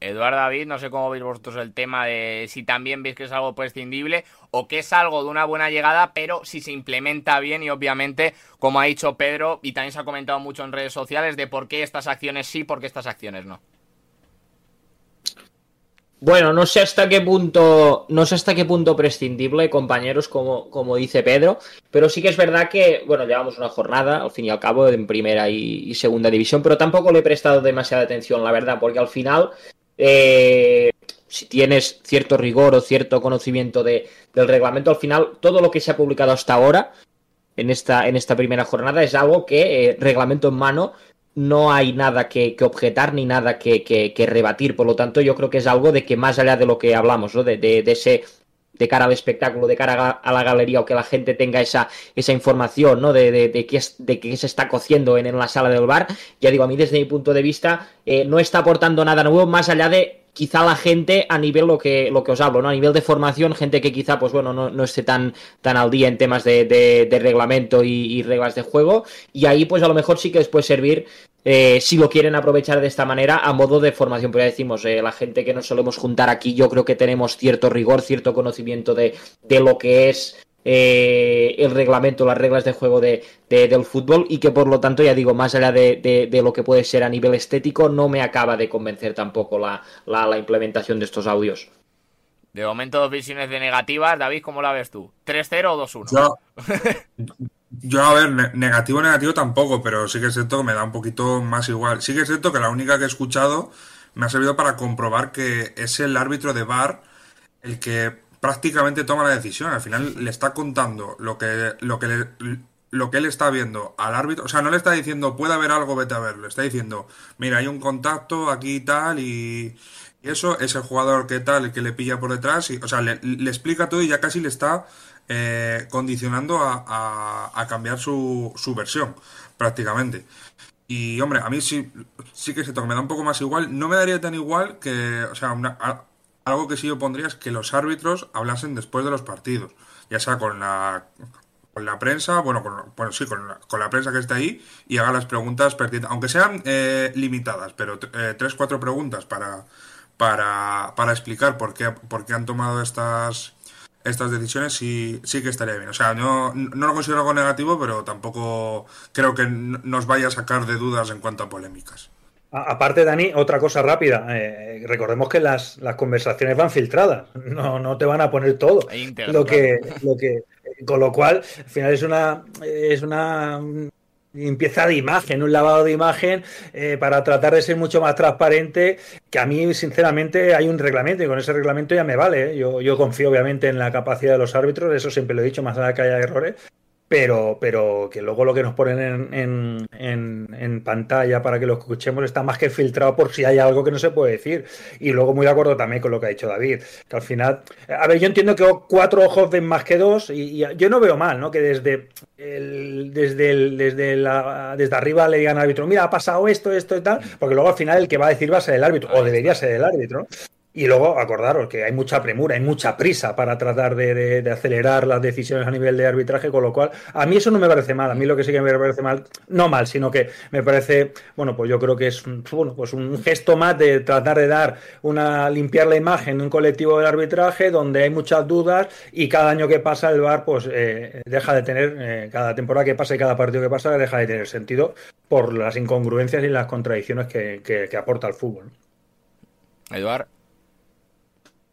Eduardo David, no sé cómo veis vosotros el tema de si también veis que es algo prescindible o que es algo de una buena llegada, pero si se implementa bien y obviamente, como ha dicho Pedro, y también se ha comentado mucho en redes sociales, de por qué estas acciones sí, por qué estas acciones no. Bueno, no sé hasta qué punto, no sé hasta qué punto prescindible, compañeros, como, como dice Pedro, pero sí que es verdad que, bueno, llevamos una jornada, al fin y al cabo, en primera y segunda división, pero tampoco le he prestado demasiada atención, la verdad, porque al final eh, si tienes cierto rigor o cierto conocimiento de, del reglamento, al final todo lo que se ha publicado hasta ahora en esta, en esta primera jornada es algo que, eh, reglamento en mano, no hay nada que, objetar ni nada que, rebatir. Por lo tanto, yo creo que es algo de que más allá de lo que hablamos, ¿no? de, de, ese de cara al espectáculo, de cara a la galería o que la gente tenga esa, esa información ¿no? de, de, de, qué de qué se está cociendo en, en, la sala del bar, ya digo, a mí desde mi punto de vista eh, no está aportando nada nuevo más allá de quizá la gente a nivel lo que, lo que os hablo, ¿no? A nivel de formación, gente que quizá, pues bueno, no, esté tan, tan al día en temas de, de, reglamento y, reglas de juego. Y ahí, pues a lo mejor sí que les puede servir, eh, si lo quieren aprovechar de esta manera, a modo de formación. Pero ya decimos, eh, la gente que nos solemos juntar aquí, yo creo que tenemos cierto rigor, cierto conocimiento de, de lo que es eh, el reglamento, las reglas de juego de, del fútbol y que por lo tanto, ya digo, más allá de, lo que puede ser a nivel estético, no me acaba de convencer tampoco la, la, implementación de estos audios. De momento, dos visiones de negativas. David, ¿cómo la ves tú? ¿3-0 o 2-1? Yo, yo, a ver, negativo, negativo tampoco, pero sí que es cierto que me da un poquito más igual. Sí que es cierto que la única que he escuchado me ha servido para comprobar que es el árbitro de VAR el que prácticamente toma la decisión. Al final le está contando lo que, lo que, lo que él está viendo al árbitro. O sea, no le está diciendo, puede haber algo, vete a verlo. está diciendo, mira, hay un contacto aquí y tal, y, eso es el jugador que tal, el que le pilla por detrás. Y, o sea, le, explica todo y ya casi le está eh, condicionando a, a, cambiar su, su versión, prácticamente. Y hombre, a mí sí, sí que se toca, me da un poco más igual. No me daría tan igual que, o sea, una, algo que sí yo pondría es que los árbitros hablasen después de los partidos, ya sea con la, con la prensa, bueno, con, bueno sí, con la, con la prensa que está ahí y haga las preguntas pertinentes, aunque sean eh, limitadas, pero eh, tres, cuatro preguntas para, para, para explicar por qué, por qué han tomado estas estas decisiones sí, sí que estaría bien. O sea, no, no lo considero algo negativo, pero tampoco creo que nos vaya a sacar de dudas en cuanto a polémicas. Aparte, Dani, otra cosa rápida. Eh, recordemos que las, las, conversaciones van filtradas. No, no te van a poner todo. Lo que, lo que, con lo cual, al final es una, es una limpieza de imagen, un lavado de imagen eh, para tratar de ser mucho más transparente. Que a mí, sinceramente, hay un reglamento y con ese reglamento ya me vale. ¿eh? Yo, yo confío, obviamente, en la capacidad de los árbitros. Eso siempre lo he dicho, más allá de que haya errores pero, pero que luego lo que nos ponen en, en, pantalla para que lo escuchemos está más que filtrado por si hay algo que no se puede decir. Y luego muy de acuerdo también con lo que ha dicho David, que al final, a ver, yo entiendo que cuatro ojos ven más que dos y, yo no veo mal, ¿no? Que desde el, desde el, desde la, desde arriba le digan al árbitro, mira, ha pasado esto, esto y tal, porque luego al final el que va a decir va a ser el árbitro, o debería ser el árbitro. Y luego acordaros que hay mucha premura, hay mucha prisa para tratar de, acelerar las decisiones a nivel de arbitraje, con lo cual a mí eso no me parece mal. A mí lo que sí que me parece mal, no mal, sino que me parece, bueno, pues yo creo que es bueno, pues un gesto más de tratar de dar una limpiar la imagen de un colectivo del arbitraje donde hay muchas dudas y cada año que pasa el VAR pues eh, deja de tener, eh, cada temporada que pasa y cada partido que pasa deja de tener sentido por las incongruencias y las contradicciones que, que aporta el fútbol. Eduard.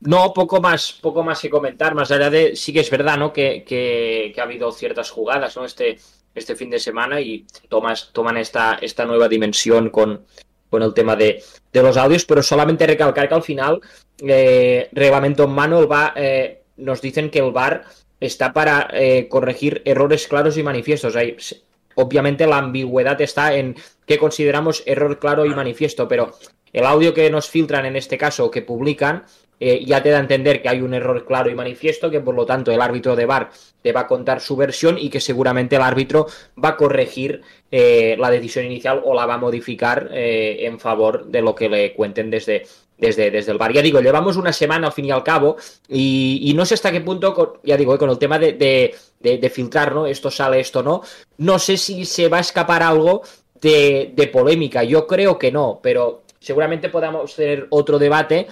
No, poco más, poco más que comentar, más allá de, sí que es verdad, ¿no? Que, que, ha habido ciertas jugadas, ¿no? Este, este fin de semana y tomas, toman esta, esta nueva dimensión con, con el tema de, de, los audios, pero solamente recalcar que al final, eh, reglamento en mano, el VAR, eh, nos dicen que el VAR está para eh, corregir errores claros y manifiestos. Hay, obviamente la ambigüedad está en qué consideramos error claro y manifiesto, pero el audio que nos filtran en este caso, que publican, eh, ya te da a entender que hay un error claro y manifiesto, que por lo tanto el árbitro de VAR te va a contar su versión y que seguramente el árbitro va a corregir eh, la decisión inicial o la va a modificar eh, en favor de lo que le cuenten desde, desde, desde el VAR. Ya digo, llevamos una semana al fin y al cabo y, no sé hasta qué punto, ya digo, con el tema de, de, filtrar, ¿no? Esto sale, esto no. No sé si se va a escapar algo de, de polémica. Yo creo que no, pero seguramente podamos tener otro debate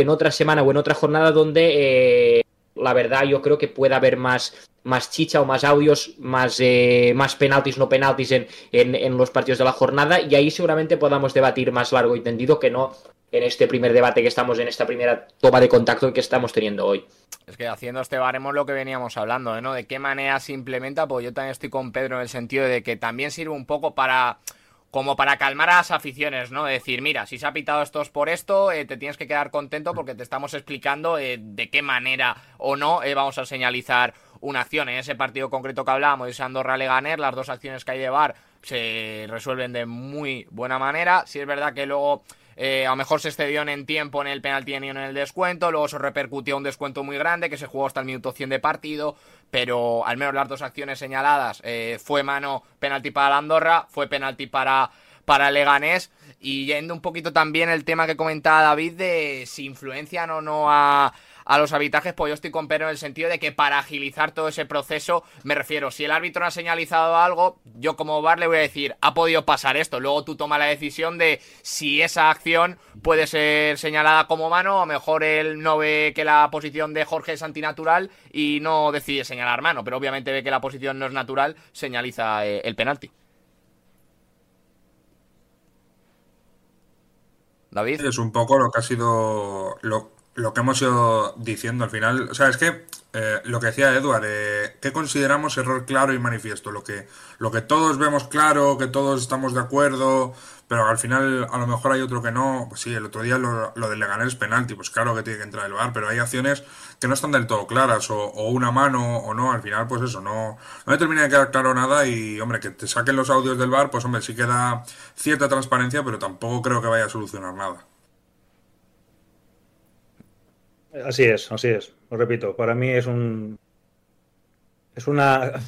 en otra semana o en otra jornada donde eh, la verdad yo creo que pueda haber más, más chicha o más audios, más, eh, más penaltis, no penaltis en, en, los partidos de la jornada y ahí seguramente podamos debatir más largo y tendido que no en este primer debate que estamos, en esta primera toma de contacto que estamos teniendo hoy. Es que haciendo este baremo lo que veníamos hablando, ¿no? De qué manera se implementa, pues yo también estoy con Pedro en el sentido de que también sirve un poco para como para calmar a las aficiones, ¿no? Decir, mira, si se ha pitado esto por esto, eh, te tienes que quedar contento porque te estamos explicando eh, de qué manera o no eh, vamos a señalizar una acción. En ese partido concreto que hablábamos, ese Andorra-Leganer, las dos acciones que hay de VAR se resuelven de muy buena manera. Si es verdad que luego eh, a lo mejor se excedió en tiempo en el penalti y en el descuento, luego se repercutió un descuento muy grande que se jugó hasta el minuto 100 de partido, pero al menos las dos acciones señaladas eh, fue mano penalti para la Andorra, fue penalti para para Leganés y yendo un poquito también el tema que comentaba David de si influencian o no a, a los arbitrajes, pues yo estoy con Pedro en el sentido de que para agilizar todo ese proceso, me refiero, si el árbitro no ha señalizado algo, yo como VAR le voy a decir, ha podido pasar esto, luego tú tomas la decisión de si esa acción puede ser señalada como mano, o mejor él no ve que la posición de Jorge es antinatural y no decide señalar mano, pero obviamente ve que la posición no es natural, señaliza eh, el penalti. David. Es un poco lo que ha sido lo, lo que hemos ido diciendo al final, o sea, es que eh, lo que decía Edward, eh, ¿qué consideramos error claro y manifiesto? Lo que, lo que todos vemos claro, que todos estamos de acuerdo, pero al final a lo mejor hay otro que no. Pues sí, el otro día lo, lo del Leganés penalti, pues claro que tiene que entrar el bar, pero hay acciones que no están del todo claras, o, o, una mano o no, al final pues eso, no, no me termina de quedar claro nada y hombre, que te saquen los audios del bar, pues hombre, sí queda cierta transparencia, pero tampoco creo que vaya a solucionar nada. Así es, así es. Lo repito, para mí es un. Es una.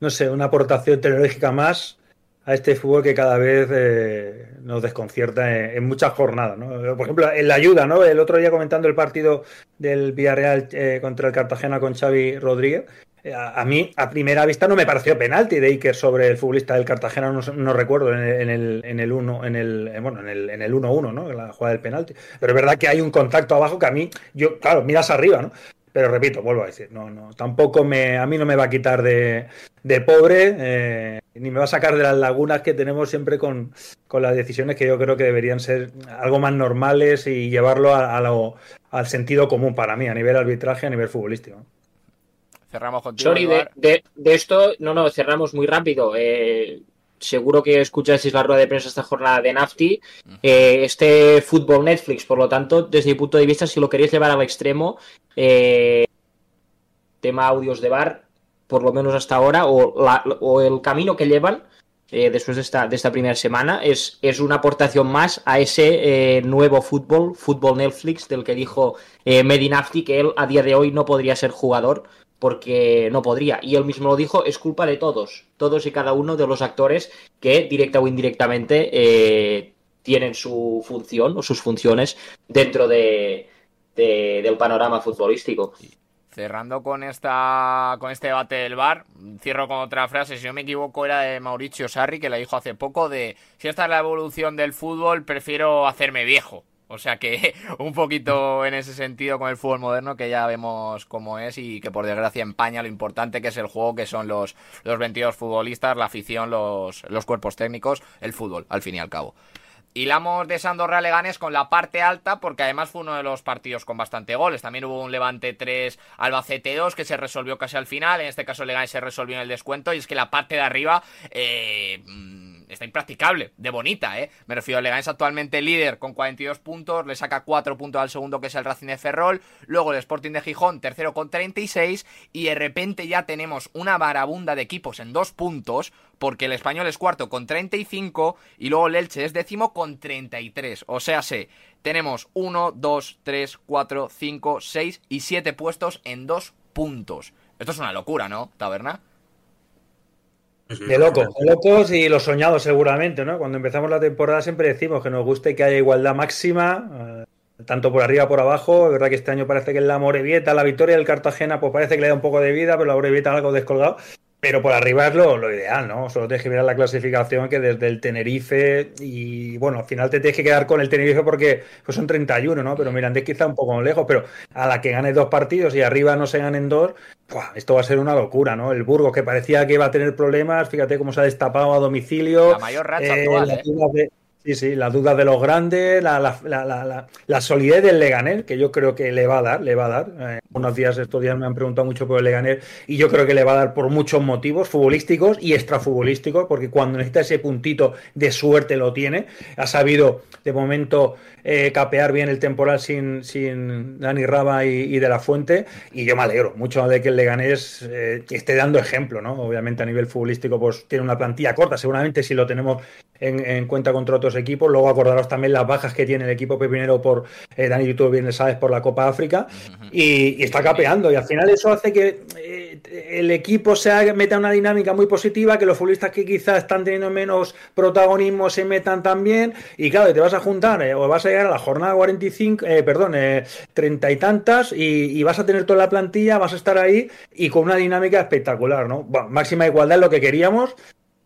No sé, una aportación tecnológica más a este fútbol que cada vez eh, nos desconcierta en, muchas jornadas. ¿no? Por ejemplo, en la ayuda, ¿no? El otro día comentando el partido del Villarreal eh, contra el Cartagena con Xavi Rodríguez, a, mí, a primera vista, no me pareció penalti de Iker sobre el futbolista del Cartagena, no, recuerdo, en el, en el 1, en el, bueno, en el, en el 1-1, ¿no? En la jugada del penalti. Pero es verdad que hay un contacto abajo que a mí, yo, claro, miras arriba, ¿no? Pero repito, vuelvo a decir, no, no, tampoco me, a mí no me va a quitar de, de pobre, eh, ni me va a sacar de las lagunas que tenemos siempre con, con, las decisiones que yo creo que deberían ser algo más normales y llevarlo a, lo, al sentido común para mí, a nivel arbitraje, a nivel futbolístico. Cerramos contigo. Sorry, de, esto, no, no, cerramos muy rápido. Eh, seguro que escuchasteis la rueda de prensa esta jornada de Nafti. Eh, este fútbol Netflix, por lo tanto, desde mi punto de vista, si lo queréis llevar al extremo, eh, tema audios de bar, por lo menos hasta ahora, o, el camino que llevan. después de esta, de esta primera semana, es, es una aportación más a ese nuevo fútbol, fútbol Netflix, del que dijo Medinafti que él a día de hoy no podría ser jugador porque no podría. Y él mismo lo dijo, es culpa de todos, todos y cada uno de los actores que directa o indirectamente eh, tienen su función o sus funciones dentro de, del panorama futbolístico. Cerrando con esta con este debate del bar, cierro con otra frase, si no me equivoco era de Mauricio Sarri, que la dijo hace poco de si esta es la evolución del fútbol, prefiero hacerme viejo. O sea que un poquito en ese sentido con el fútbol moderno que ya vemos cómo es y que por desgracia empaña lo importante que es el juego, que son los, los 22 futbolistas, la afición, los, los cuerpos técnicos, el fútbol, al fin y al cabo. Hilamos de Sandorra Leganes con la parte alta, porque además fue uno de los partidos con bastante goles. También hubo un Levante 3, Albacete 2, que se resolvió casi al final. En este caso, Leganes se resolvió en el descuento. Y es que la parte de arriba, eh, está impracticable, de bonita, ¿eh? Me refiero, Leganés actualmente líder con 42 puntos, le saca 4 puntos al segundo que es el Racing de Ferrol, luego el Sporting de Gijón, tercero con 36 y de repente ya tenemos una marabunda de equipos en dos puntos, porque el Español es cuarto con 35 y luego el Elche es décimo con 33. O sea, sé, tenemos 1, 2, 3, 4, 5, 6 y 7 puestos en dos puntos. Esto es una locura, ¿no, Taberna? De locos, de locos y los soñados seguramente, ¿no? Cuando empezamos la temporada siempre decimos que nos guste que haya igualdad máxima, eh, tanto por arriba por abajo. Es verdad que este año parece que en la Morevieta, la victoria del Cartagena, pues parece que le da un poco de vida, pero la Morevieta algo descolgado. Pero por arriba es lo, ideal, ¿no? Solo tienes que mirar la clasificación que desde el Tenerife y bueno, al final te tienes que quedar con el Tenerife porque pues son 31, ¿no? Pero Mirandés quizá un poco lejos, pero a la que ganes dos partidos y arriba no se ganen dos, esto va a ser una locura, ¿no? El Burgos que parecía que iba a tener problemas, fíjate cómo se ha destapado a domicilio. La mayor racha eh, actual, ¿eh? Sí, sí, las dudas de los grandes, la, la, la, la, solidez del Leganés, que yo creo que le va a dar, le va a dar. Eh, unos días, estos días me han preguntado mucho por el Leganés y yo creo que le va a dar por muchos motivos futbolísticos y extrafutbolísticos, porque cuando necesita ese puntito de suerte lo tiene. Ha sabido, de momento, eh, capear bien el temporal sin, sin Dani Raba y, de la Fuente. Y yo me alegro mucho de que el Leganés eh, esté dando ejemplo, ¿no? Obviamente a nivel futbolístico pues tiene una plantilla corta, seguramente si lo tenemos en, cuenta contra otros equipos. Luego acordaros también las bajas que tiene el equipo pepinero por eh, Dani YouTube bien sabes por la Copa África. Y, está capeando. Y al final eso hace que eh, el equipo se meta una dinámica muy positiva, que los futbolistas que quizás están teniendo menos protagonismo se metan también. Y claro, te vas a juntar eh, o vas a a la jornada 45, perdón, treinta y tantas y, vas a tener toda la plantilla, vas a estar ahí y con una dinámica espectacular, ¿no? Máxima igualdad es lo que queríamos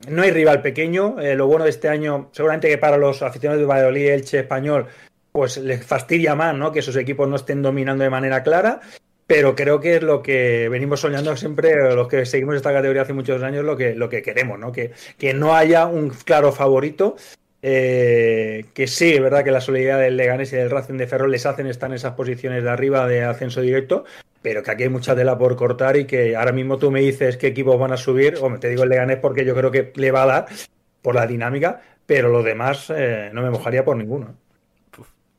no hay rival pequeño. Eh, lo bueno de este año, seguramente que para los aficionados de Valladolid, Elche, Español, pues les fastidia más, ¿no? Que sus equipos no estén dominando de manera clara. Pero creo que es lo que venimos soñando siempre, los que seguimos esta categoría hace muchos años, lo que, lo que queremos, ¿no? Que, que no haya un claro favorito. Eh, que sí, es verdad que la solidaridad del Leganés y del Racing de Ferrol les hacen estar en esas posiciones de arriba de ascenso directo, pero que aquí hay mucha tela por cortar y que ahora mismo tú me dices qué equipos van a subir, o te digo el Leganés porque yo creo que le va a dar por la dinámica, pero lo demás eh, no me mojaría por ninguno.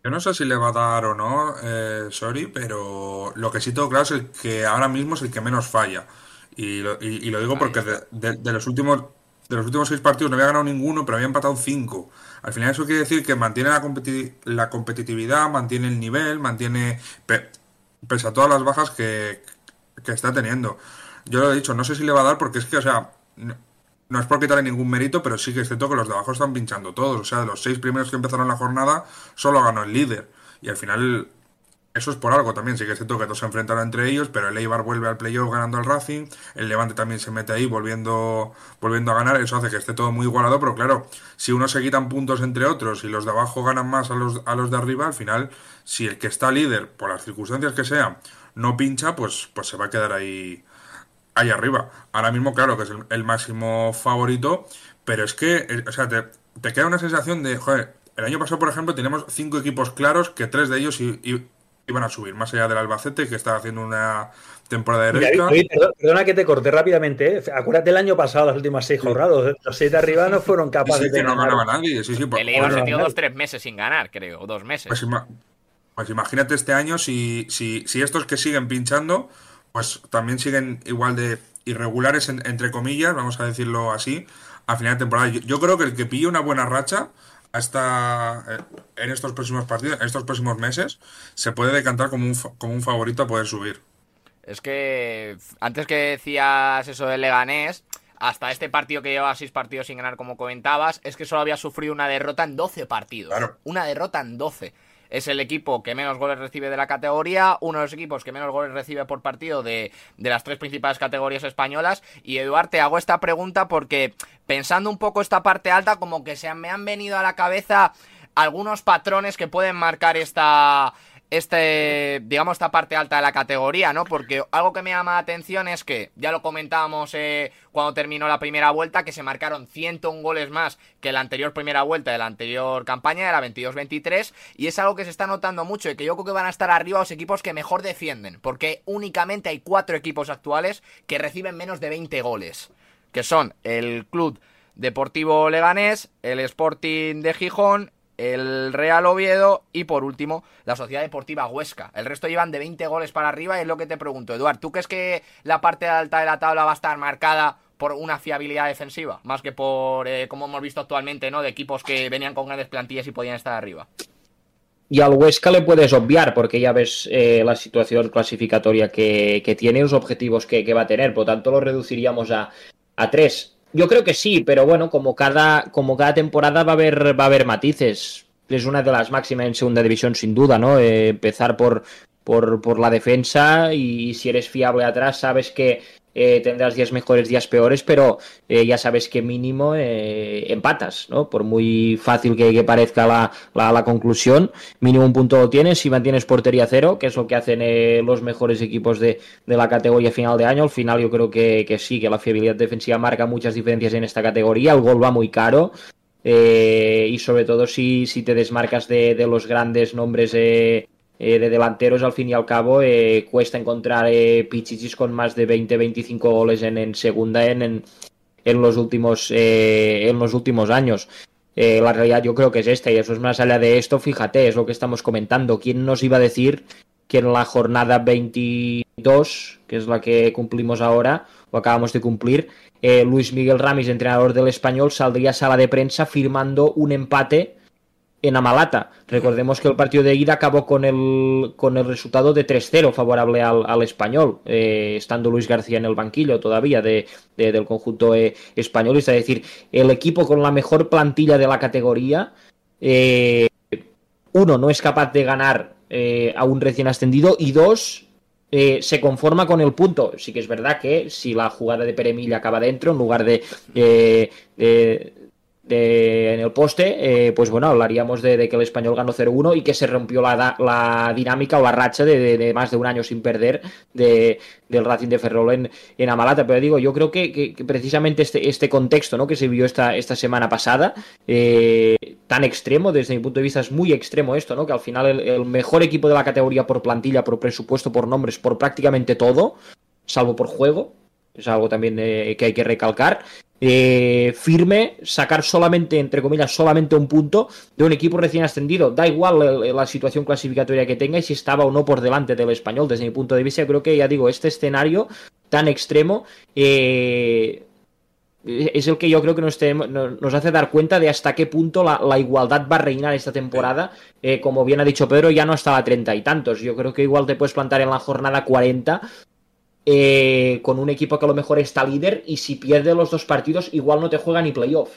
Yo no sé si le va a dar o no, eh, sorry, pero lo que sí tengo claro es el que ahora mismo es el que menos falla. Y lo, digo porque de, los últimos de los últimos seis partidos no había ganado ninguno, pero había empatado cinco. Al final eso quiere decir que mantiene la, competitividad, mantiene el nivel, mantiene pese a todas las bajas que, está teniendo. Yo lo he dicho, no sé si le va a dar porque es que, o sea, no, es por quitarle ningún mérito, pero sí que es cierto que los de abajo están pinchando todos. O sea, de los seis primeros que empezaron la jornada, solo ganó el líder. Y al final, eso es por algo también. Sí que es cierto que todos se enfrentaron entre ellos, pero el Eibar vuelve al playoff ganando al Racing. El Levante también se mete ahí volviendo, volviendo a ganar. Eso hace que esté todo muy igualado, pero claro, si uno se quitan puntos entre otros y los de abajo ganan más a los, a los de arriba, al final si el que está líder, por las circunstancias que sean, no pincha, pues, pues se va a quedar ahí, ahí arriba. Ahora mismo, claro, que es el, máximo favorito, pero es que, eh, o sea, te, queda una sensación de, joder, el año pasado, por ejemplo, teníamos cinco equipos claros que tres de ellos iban a subir, más allá del Albacete, que estaba haciendo una temporada de recta. perdona, que te corté rápidamente. ¿eh? Acuérdate el año pasado, las últimas seis jornadas. Los seis de arriba no fueron capaces sí, que no ganaba nadie. Sí, sí, por, el Eibar se dos, tres meses sin ganar, creo, dos meses. Pues, pues imagínate este año si, si, si estos que siguen pinchando, pues también siguen igual de irregulares, entre comillas, vamos a decirlo así, a final de temporada. Yo, creo que el que pille una buena racha hasta eh, en estos próximos partidos, en estos próximos meses, se puede decantar como un, como un favorito a poder subir. Es que antes que decías eso del Leganés, hasta este partido que lleva seis partidos sin ganar, como comentabas, es que solo había sufrido una derrota en 12 partidos. Una derrota en 12 es el equipo que menos goles recibe de la categoría, uno de los equipos que menos goles recibe por partido de, las tres principales categorías españolas. Y Eduard, te hago esta pregunta porque pensando un poco esta parte alta, como que se me han venido a la cabeza algunos patrones que pueden marcar esta, este, digamos, esta parte alta de la categoría, ¿no? Porque algo que me llama la atención es que, ya lo comentábamos eh, cuando terminó la primera vuelta, que se marcaron 101 goles más que la anterior primera vuelta de la anterior campaña, de la 22-23, y es algo que se está notando mucho y que yo creo que van a estar arriba los equipos que mejor defienden, porque únicamente hay cuatro equipos actuales que reciben menos de 20 goles, que son el club Deportivo Leganés, el Sporting de Gijón, el Real Oviedo y por último la Sociedad Deportiva Huesca. El resto llevan de 20 goles para arriba es lo que te pregunto, Eduard, ¿tú crees que la parte alta de la tabla va a estar marcada por una fiabilidad defensiva, más que por, eh, como hemos visto actualmente, ¿no? de equipos que venían con grandes plantillas y podían estar arriba? Y al Huesca le puedes obviar, porque ya ves eh, la situación clasificatoria que, tiene, los objetivos que, que, va a tener, por tanto lo reduciríamos a, a tres. Yo creo que sí, pero bueno, como cada, como cada temporada va a haber, va a haber matices. Es una de las máximas en segunda división, sin duda, ¿no? Eh, empezar por, por, por, la defensa y si eres fiable atrás, sabes que eh, tendrás días mejores, días peores, pero eh, ya sabes que mínimo eh, empatas, ¿no? Por muy fácil que, parezca la, la, conclusión, mínimo un punto lo tienes si mantienes portería cero, que es lo que hacen eh, los mejores equipos de, de, la categoría final de año. Al final yo creo que, que, sí, que la fiabilidad defensiva marca muchas diferencias en esta categoría, el gol va muy caro. y sobre todo si, si te desmarcas de, de los grandes nombres de delanteros, al fin y al cabo, eh, cuesta encontrar eh, pichichis con más de 20-25 goles en, en segunda en, en, en, los últimos, eh, en los últimos años. Eh, la realidad yo creo que es esta, y eso es más allá de esto, fíjate, es lo que estamos comentando. ¿Quién nos iba a decir que en la jornada 22, que es la que cumplimos ahora, o acabamos de cumplir, eh, Luis Miguel Ramis, entrenador del español, saldría a sala de prensa firmando un empate en Amalata. Recordemos que el partido de ida acabó con el, con el resultado de 3-0 favorable al, al español, eh, estando Luis García en el banquillo todavía de, de, del conjunto eh, español. Es decir, el equipo con la mejor plantilla de la categoría, eh, uno, no es capaz de ganar eh, a un recién ascendido y dos, eh, se conforma con el punto. Sí que es verdad que si la jugada de Peremilla acaba dentro, en lugar de, eh, de, en el poste, eh, pues bueno, hablaríamos de, que el español ganó 0-1 y que se rompió la, dinámica o la racha de, más de un año sin perder del Racing de Ferrol en, en, Amalata. Pero digo, yo creo que, precisamente este, este contexto ¿no? que se vio esta, esta semana pasada, eh, tan extremo, desde mi punto de vista es muy extremo esto, ¿no? que al final el mejor equipo de la categoría por plantilla, por presupuesto, por nombres, por prácticamente todo, salvo por juego, es algo también eh, que hay que recalcar, eh, firme, sacar solamente, entre comillas, solamente un punto de un equipo recién ascendido. Da igual la, la, situación clasificatoria que tenga y si estaba o no por delante del español. Desde mi punto de vista, creo que, ya digo, este escenario tan extremo eh, es el que yo creo que nos, tenemos, nos, hace dar cuenta de hasta qué punto la, la igualdad va a reinar esta temporada. Eh, como bien ha dicho Pedro, ya no está a treinta y tantos. Yo creo que igual te puedes plantar en la jornada 40 eh, con un equipo que a lo mejor está líder y si pierde los dos partidos igual no te juega ni playoff.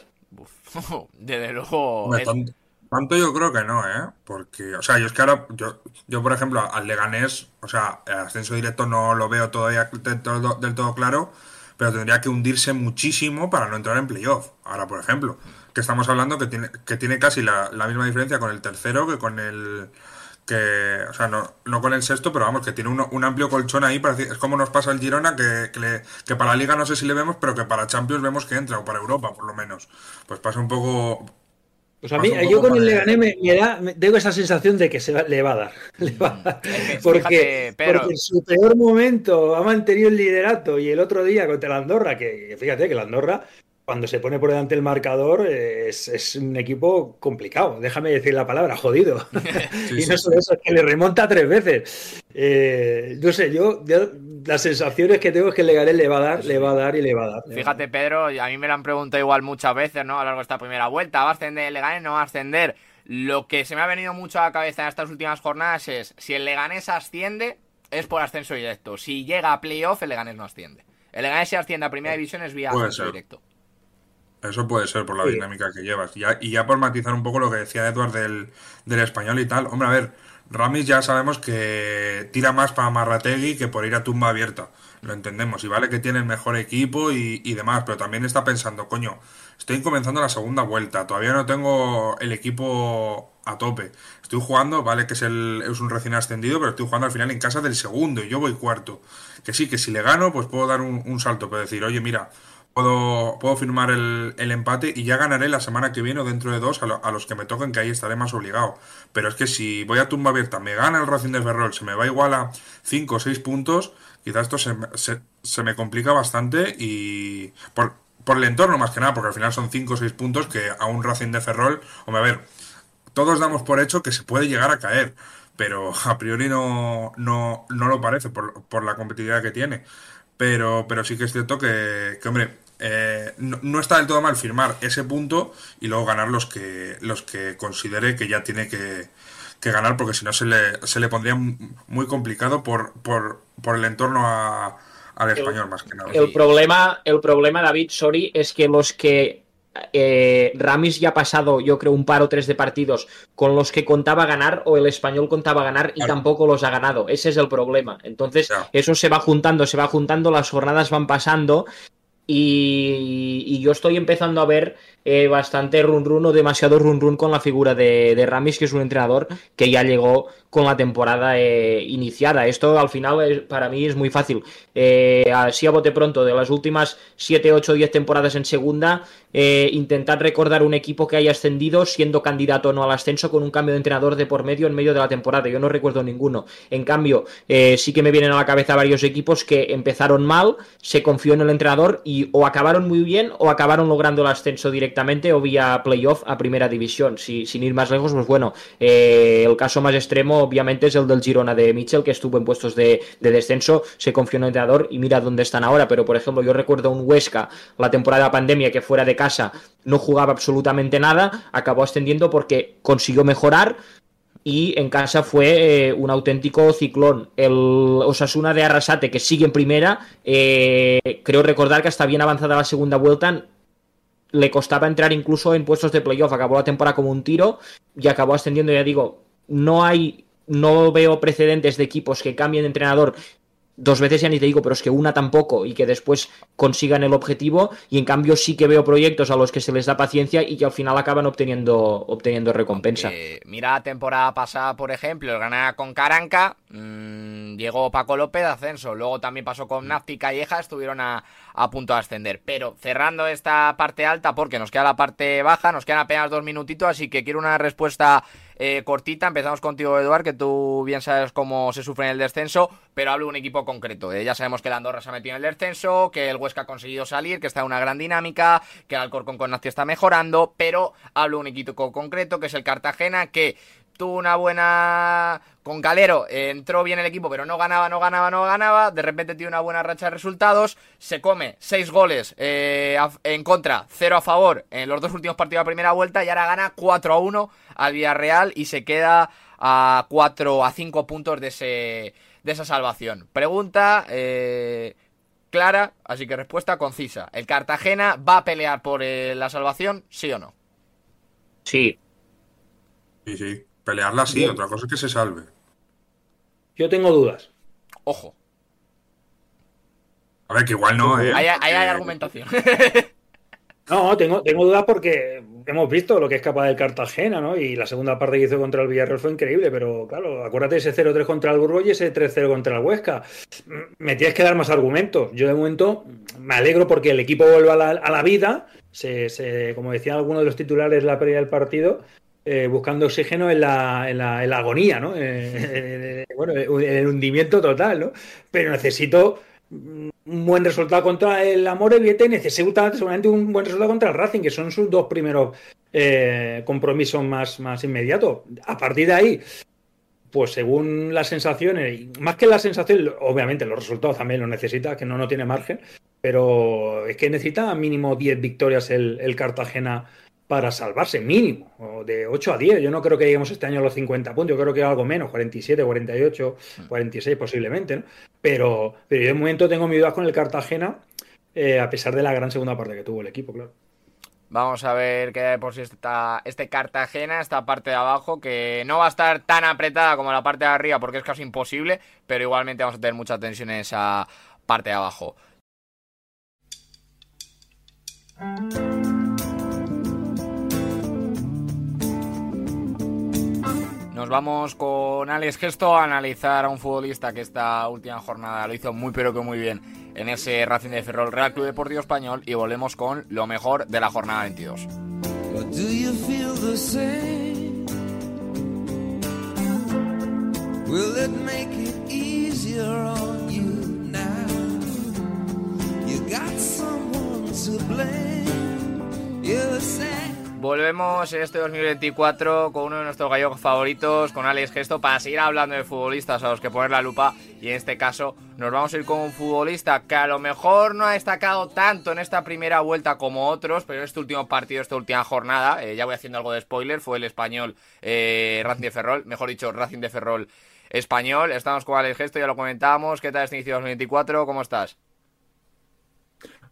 Desde luego... Bueno, tanto, tanto, yo creo que no, ¿eh? Porque, o sea, yo es que ahora, yo, yo por ejemplo, al Leganés, o sea, el ascenso directo no lo veo todavía del todo, del todo claro, pero tendría que hundirse muchísimo para no entrar en playoff. Ahora, por ejemplo, que estamos hablando que tiene, que tiene casi la, la misma diferencia con el tercero que con el que, o sea, no, no con el sexto, pero vamos, que tiene un, un amplio colchón ahí. Para, es como nos pasa el Girona, que, que, le, que, para la Liga no sé si le vemos, pero que para Champions vemos que entra, o para Europa, por lo menos. Pues pasa un poco. Pues a mí, yo con el Leganés me, me, da, me, tengo esa sensación de que se va, le va a dar. Le va a dar. Porque, fíjate, pero... porque, en su peor momento ha mantenido el liderato y el otro día contra la Andorra, que fíjate que la Andorra cuando se pone por delante el marcador es, es, un equipo complicado, déjame decir la palabra, jodido. Sí, y no solo eso, es que le remonta tres veces. Eh, no sé, yo, yo, las sensaciones que tengo es que el Leganés le va a dar, le va a dar y le va a dar. Fíjate, Pedro, a mí me lo han preguntado igual muchas veces, ¿no? A lo largo de esta primera vuelta, ¿va a ascender el Leganés? ¿No va a ascender? Lo que se me ha venido mucho a la cabeza en estas últimas jornadas es, si el Leganés asciende, es por ascenso directo. Si llega a playoff, el Leganés no asciende. El Leganés si asciende a primera división es vía ascenso directo. Eso puede ser por la sí. dinámica que llevas. Ya, y ya por matizar un poco lo que decía Edward del, del español y tal. Hombre, a ver, Ramis ya sabemos que tira más para Marrategui que por ir a tumba abierta. Lo entendemos. Y vale que tiene el mejor equipo y, y demás, pero también está pensando, coño, estoy comenzando la segunda vuelta. Todavía no tengo el equipo a tope. Estoy jugando, vale que es, el, es un recién ascendido, pero estoy jugando al final en casa del segundo y yo voy cuarto. Que sí, que si le gano, pues puedo dar un, un salto, pero decir, oye, mira puedo, puedo firmar el, el, empate y ya ganaré la semana que viene o dentro de dos a, lo, a, los que me toquen, que ahí estaré más obligado. Pero es que si voy a tumba abierta, me gana el Racing de Ferrol, se me va igual a 5 o 6 puntos, quizás esto se, se, se, me complica bastante y... Por, por el entorno más que nada, porque al final son 5 o 6 puntos que a un Racing de Ferrol, hombre, a ver, todos damos por hecho que se puede llegar a caer, pero a priori no, no, no lo parece por, por la competitividad que tiene. Pero, pero sí que es cierto que, que hombre, eh, no, no, está del todo mal firmar ese punto y luego ganar los que, los que considere que ya tiene que, que ganar, porque si no se le, se le pondría muy complicado por, por, por el entorno a, al español el, más que nada. El problema, el problema, David, sorry, es que los que eh, Ramis ya ha pasado, yo creo, un par o tres de partidos con los que contaba ganar o el español contaba ganar y claro. tampoco los ha ganado. Ese es el problema. Entonces, claro. eso se va juntando, se va juntando, las jornadas van pasando y, y, yo estoy empezando a ver eh, bastante run run o demasiado run run con la figura de, Ramis, que es un entrenador que ya llegó con la temporada eh, iniciada. Esto al final es, para mí es muy fácil. Eh, así a bote pronto, de las últimas 7, 8, 10 temporadas en segunda, eh, intentad recordar un equipo que haya ascendido siendo candidato o no al ascenso con un cambio de entrenador de por medio en medio de la temporada. Yo no recuerdo ninguno. En cambio, sí que me vienen a la cabeza varios equipos que empezaron mal, se confió en el entrenador y o acabaron muy bien o acabaron logrando el ascenso directamente o vía playoff a primera división. Si, sin ir más lejos, pues bueno, eh, el caso más extremo obviamente es el del Girona de Mitchell, que estuvo en puestos de, de descenso, se confió en el entrenador y mira dónde están ahora. Pero, por ejemplo, yo recuerdo un Huesca, la temporada de pandemia, que fuera de casa no jugaba absolutamente nada, acabó ascendiendo porque consiguió mejorar y en casa fue eh, un auténtico ciclón. El Osasuna de Arrasate, que sigue en primera, eh, creo recordar que hasta bien avanzada la segunda vuelta le costaba entrar incluso en puestos de playoff, acabó la temporada como un tiro y acabó ascendiendo, ya digo, no hay no veo precedentes de equipos que cambien de entrenador dos veces ya ni te digo, pero es que una tampoco y que después consigan el objetivo y en cambio sí que veo proyectos a los que se les da paciencia y que al final acaban obteniendo, obteniendo recompensa. Eh, mira la temporada pasada, por ejemplo, el ganar con Caranca, llegó Paco López ascenso, luego también pasó con Nafti Calleja, estuvieron a, a, punto de ascender. Pero cerrando esta parte alta, porque nos queda la parte baja, nos quedan apenas dos minutitos, así que quiero una respuesta eh, cortita. Empezamos contigo, Eduard, que tú bien sabes cómo se sufre en el descenso, pero hablo de un equipo concreto. Eh. Ya sabemos que el Andorra se ha metido en el descenso, que el Huesca ha conseguido salir, que está en una gran dinámica, que el Alcorcón con Nazti está mejorando, pero hablo de un equipo concreto, que es el Cartagena, que tuvo una buena con Calero eh, entró bien el equipo, pero no ganaba, no ganaba, no ganaba. De repente tiene una buena racha de resultados. Se come seis goles eh, en contra, cero a favor en los dos últimos partidos de primera vuelta y ahora gana 4 a 1 al Villarreal y se queda a 4 a 5 puntos de, ese, de esa salvación. Pregunta eh, clara, así que respuesta concisa. ¿El Cartagena va a pelear por eh, la salvación, sí o no? Sí. Sí, sí. Pelearla sí, Bien. otra cosa es que se salve. Yo tengo dudas. Ojo. A ver, que igual no, ¿eh? Hay, hay, hay argumentación. No, tengo, tengo dudas porque hemos visto lo que es capaz del Cartagena, ¿no? Y la segunda parte que hizo contra el Villarreal fue increíble, pero claro, acuérdate ese 0-3 contra el Burgos y ese 3-0 contra el Huesca. Me tienes que dar más argumentos. Yo de momento me alegro porque el equipo vuelve a la, a la vida. Se, se, como decían algunos de los titulares la pérdida del partido, eh, buscando oxígeno en la, en la, en la agonía, ¿no? Eh, bueno, en el hundimiento total, ¿no? Pero necesito un buen resultado contra el Amor Viete necesita seguramente un buen resultado contra el Racing, que son sus dos primeros eh, compromisos más, más inmediatos. A partir de ahí, pues según las sensaciones, más que las sensaciones, obviamente los resultados también los necesita, que no, no tiene margen, pero es que necesita mínimo 10 victorias el, el Cartagena para salvarse, mínimo, de 8 a 10. Yo no creo que lleguemos este año a los 50 puntos, yo creo que algo menos, 47, 48, 46 posiblemente, ¿no? Pero, pero yo de momento tengo mi dudas con el Cartagena, eh, a pesar de la gran segunda parte que tuvo el equipo, claro. Vamos a ver qué por si está este Cartagena, esta parte de abajo, que no va a estar tan apretada como la parte de arriba, porque es casi imposible, pero igualmente vamos a tener mucha tensión en esa parte de abajo. Nos vamos con Alex Gesto a analizar a un futbolista que esta última jornada lo hizo muy pero que muy bien en ese Racing de Ferrol Real Club Deportivo Español y volvemos con lo mejor de la jornada 22. Volvemos en este 2024 con uno de nuestros gallegos favoritos, con Alex Gesto, para seguir hablando de futbolistas a los que poner la lupa. Y en este caso nos vamos a ir con un futbolista que a lo mejor no ha destacado tanto en esta primera vuelta como otros, pero en este último partido, esta última jornada, eh, ya voy haciendo algo de spoiler, fue el español eh, Racing de Ferrol, mejor dicho, Racing de Ferrol español. Estamos con Alex Gesto, ya lo comentábamos. ¿Qué tal este inicio 2024? ¿Cómo estás?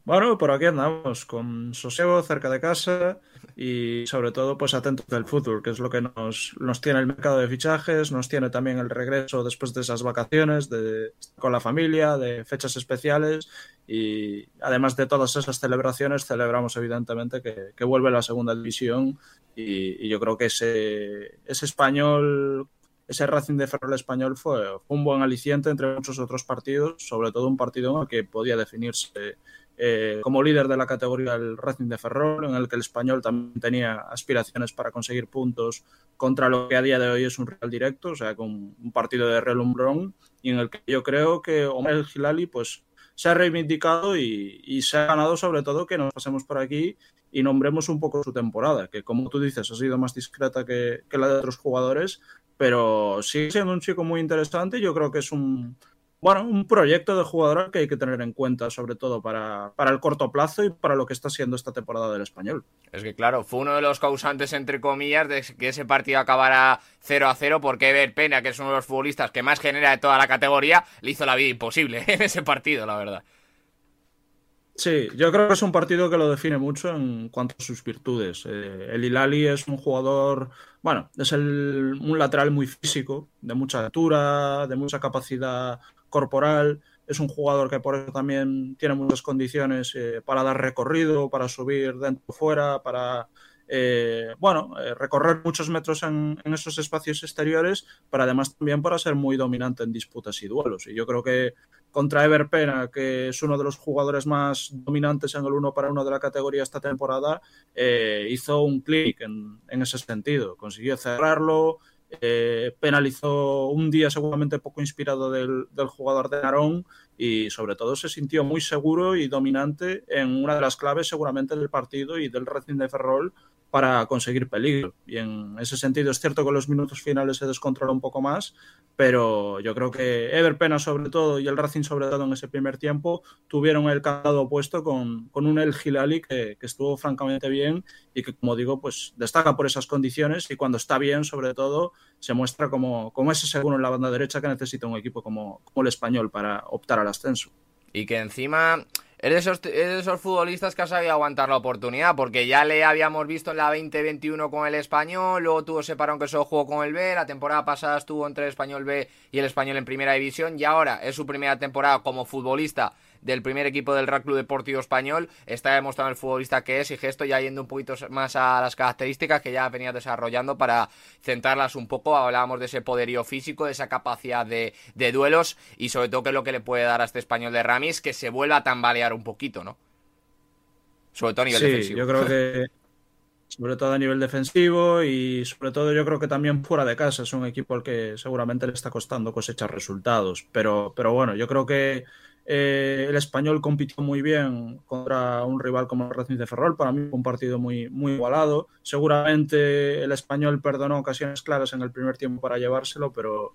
Bueno, por aquí andamos, con sosiego, cerca de casa y sobre todo pues atentos del fútbol, que es lo que nos, nos tiene el mercado de fichajes, nos tiene también el regreso después de esas vacaciones de, con la familia, de fechas especiales y además de todas esas celebraciones celebramos evidentemente que, que vuelve la segunda división y, yo creo que ese, ese español ese Racing de Ferrol español fue, un buen aliciente entre muchos otros partidos, sobre todo un partido que podía definirse eh, como líder de la categoría del Racing de Ferrol, en el que el español también tenía aspiraciones para conseguir puntos contra lo que a día de hoy es un real directo, o sea, con un partido de relumbrón, y en el que yo creo que Omar Gilali pues, se ha reivindicado y, y, se ha ganado sobre todo que nos pasemos por aquí y nombremos un poco su temporada, que como tú dices ha sido más discreta que, que la de otros jugadores, pero sigue siendo un chico muy interesante, yo creo que es un bueno, un proyecto de jugador que hay que tener en cuenta, sobre todo para, para, el corto plazo y para lo que está siendo esta temporada del español. Es que, claro, fue uno de los causantes, entre comillas, de que ese partido acabara 0 a 0, porque Ever Pena, que es uno de los futbolistas que más genera de toda la categoría, le hizo la vida imposible en ese partido, la verdad. Sí, yo creo que es un partido que lo define mucho en cuanto a sus virtudes. Eh, el Hilali es un jugador, bueno, es el, un lateral muy físico, de mucha altura, de mucha capacidad corporal, es un jugador que por eso también tiene muchas condiciones eh, para dar recorrido, para subir dentro o fuera, para eh, bueno, eh, recorrer muchos metros en, esos espacios exteriores, pero además también para ser muy dominante en disputas y duelos. Y yo creo que contra Ever Pena, que es uno de los jugadores más dominantes en el uno para uno de la categoría esta temporada, eh, hizo un clic en, en, ese sentido. Consiguió cerrarlo, eh, penalizó un día seguramente poco inspirado del, jugador de Narón y sobre todo se sintió muy seguro y dominante en una de las claves seguramente del partido y del Racing de Ferrol para conseguir peligro. Y en ese sentido es cierto que los minutos finales se descontrola un poco más, pero yo creo que Ever Pena sobre todo y el Racing sobre todo en ese primer tiempo tuvieron el candado opuesto con, con un El Gilali que, que, estuvo francamente bien y que como digo pues destaca por esas condiciones y cuando está bien sobre todo se muestra como, como ese seguro en la banda derecha que necesita un equipo como, como el español para optar al ascenso. Y que encima es de, esos, futbolistas que ha sabido aguantar la oportunidad, porque ya le habíamos visto en la 2021 con el español, luego tuvo ese parón que solo jugó con el B, la temporada pasada estuvo entre el español B y el español en primera división, y ahora es su primera temporada como futbolista del primer equipo del Real Club Deportivo Español. Está demostrando el futbolista que es y gesto ya yendo un poquito más a las características que ya venía desarrollando para centrarlas un poco. Hablábamos de ese poderío físico, de esa capacidad de, de duelos y sobre todo que es lo que le puede dar a este español de Ramis, que se vuelva a tambalear un poquito, ¿no? Sobre todo a nivel sí, defensivo. Yo creo que sobre todo a nivel defensivo y sobre todo yo creo que también fuera de casa es un equipo al que seguramente le está costando cosechar resultados. Pero, pero bueno, yo creo que eh, el español compitió muy bien contra un rival como el Racing de Ferrol. Para mí fue un partido muy, muy igualado. Seguramente el español perdonó ocasiones claras en el primer tiempo para llevárselo, pero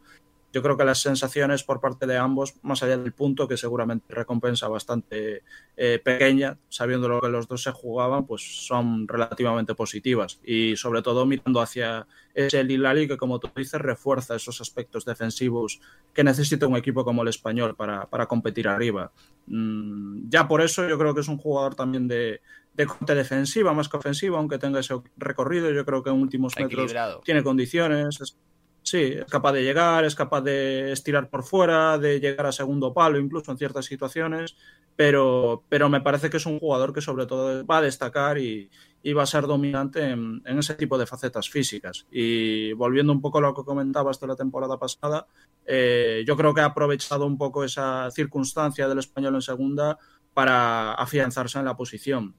yo creo que las sensaciones por parte de ambos, más allá del punto, que seguramente recompensa bastante eh, pequeña, sabiendo lo que los dos se jugaban, pues son relativamente positivas. Y sobre todo mirando hacia ese Lilali que, como tú dices, refuerza esos aspectos defensivos que necesita un equipo como el español para, para competir arriba. Mm, ya por eso yo creo que es un jugador también de, de corte defensiva más que ofensiva, aunque tenga ese recorrido. Yo creo que en últimos metros tiene condiciones. Es, sí, es capaz de llegar, es capaz de estirar por fuera, de llegar a segundo palo, incluso en ciertas situaciones. Pero, pero me parece que es un jugador que sobre todo va a destacar y, y va a ser dominante en, en, ese tipo de facetas físicas. Y volviendo un poco a lo que comentabas de la temporada pasada, eh, yo creo que ha aprovechado un poco esa circunstancia del español en segunda para afianzarse en la posición.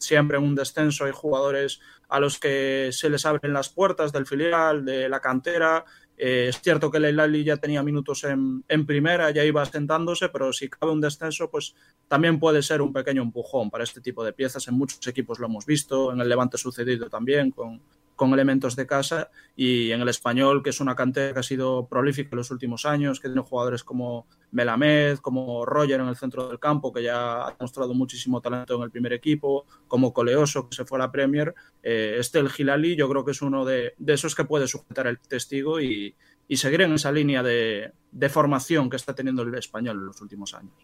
Siempre en un descenso hay jugadores a los que se les abren las puertas del filial, de la cantera, Eh, es cierto que el Hilali ya tenía minutos en, en, primera, ya iba asentándose, pero si cabe un descenso, pues también puede ser un pequeño empujón para este tipo de piezas. En muchos equipos lo hemos visto, en el Levante sucedido también, con, con elementos de casa y en el español, que es una cantera que ha sido prolífica en los últimos años, que tiene jugadores como Melamed, como Roger en el centro del campo, que ya ha mostrado muchísimo talento en el primer equipo, como Coleoso, que se fue a la Premier. Eh, este, el Gilali, yo creo que es uno de, esos que puede sujetar el testigo y, seguir en esa línea de formación que está teniendo el español en los últimos años.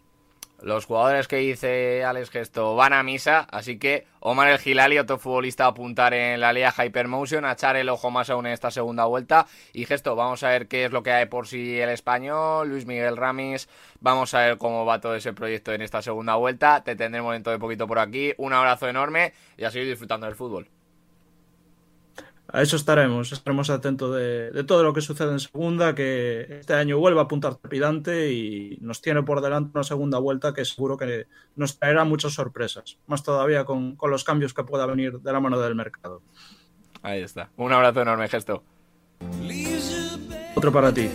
Los jugadores que dice Alex Gesto van a misa, así que Omar El Gilali, otro futbolista a apuntar en la Liga Hypermotion, a echar el ojo más aún en esta segunda vuelta. Y Gesto, vamos a ver qué es lo que hay por sí el español, Luis Miguel Ramis, vamos a ver cómo va todo ese proyecto en esta segunda vuelta. Te tendremos dentro de poquito por aquí. Un abrazo enorme y a seguir disfrutando del fútbol. A eso estaremos, estaremos atentos de, de, todo lo que sucede en segunda, que este año vuelva a apuntar trepidante y nos tiene por delante una segunda vuelta que seguro que nos traerá muchas sorpresas, más todavía con, con los cambios que pueda venir de la mano del mercado. Ahí está. Un abrazo enorme, gesto. Otro para ti.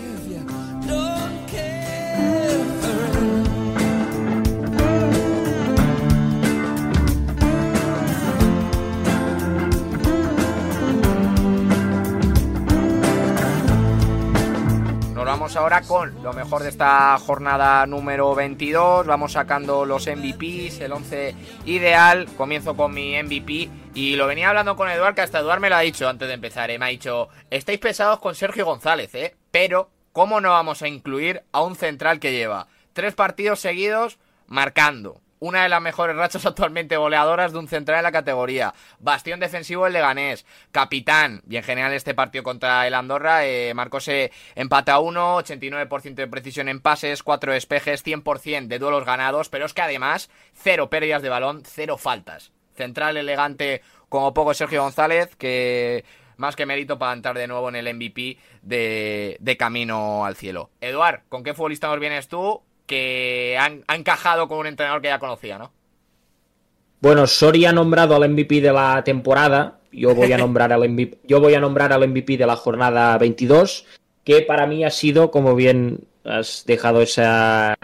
Vamos ahora con lo mejor de esta jornada número 22. Vamos sacando los MVPs, el 11 ideal. Comienzo con mi MVP. Y lo venía hablando con Eduard, que hasta Eduard me lo ha dicho antes de empezar. ¿eh? Me ha dicho, estáis pesados con Sergio González, ¿eh? Pero, ¿cómo no vamos a incluir a un central que lleva tres partidos seguidos marcando? Una de las mejores rachas actualmente goleadoras de un central en la categoría. Bastión defensivo el Leganés. Capitán. Y en general este partido contra el Andorra eh, marcó ese empate a 1, 89% de precisión en pases, 4 despejes, 100% de duelos ganados. Pero es que además, cero pérdidas de balón, cero faltas. Central elegante como poco Sergio González, que más que mérito para entrar de nuevo en el MVP de, de Camino al Cielo. Eduard, ¿con qué futbolista nos vienes tú? Que han, ha encajado con un entrenador que ya conocía, ¿no? Bueno, Soria ha nombrado al MVP de la temporada. Yo voy a nombrar al MVP, yo voy a nombrar al MVP de la jornada 22, que para mí ha sido, como bien has dejado esa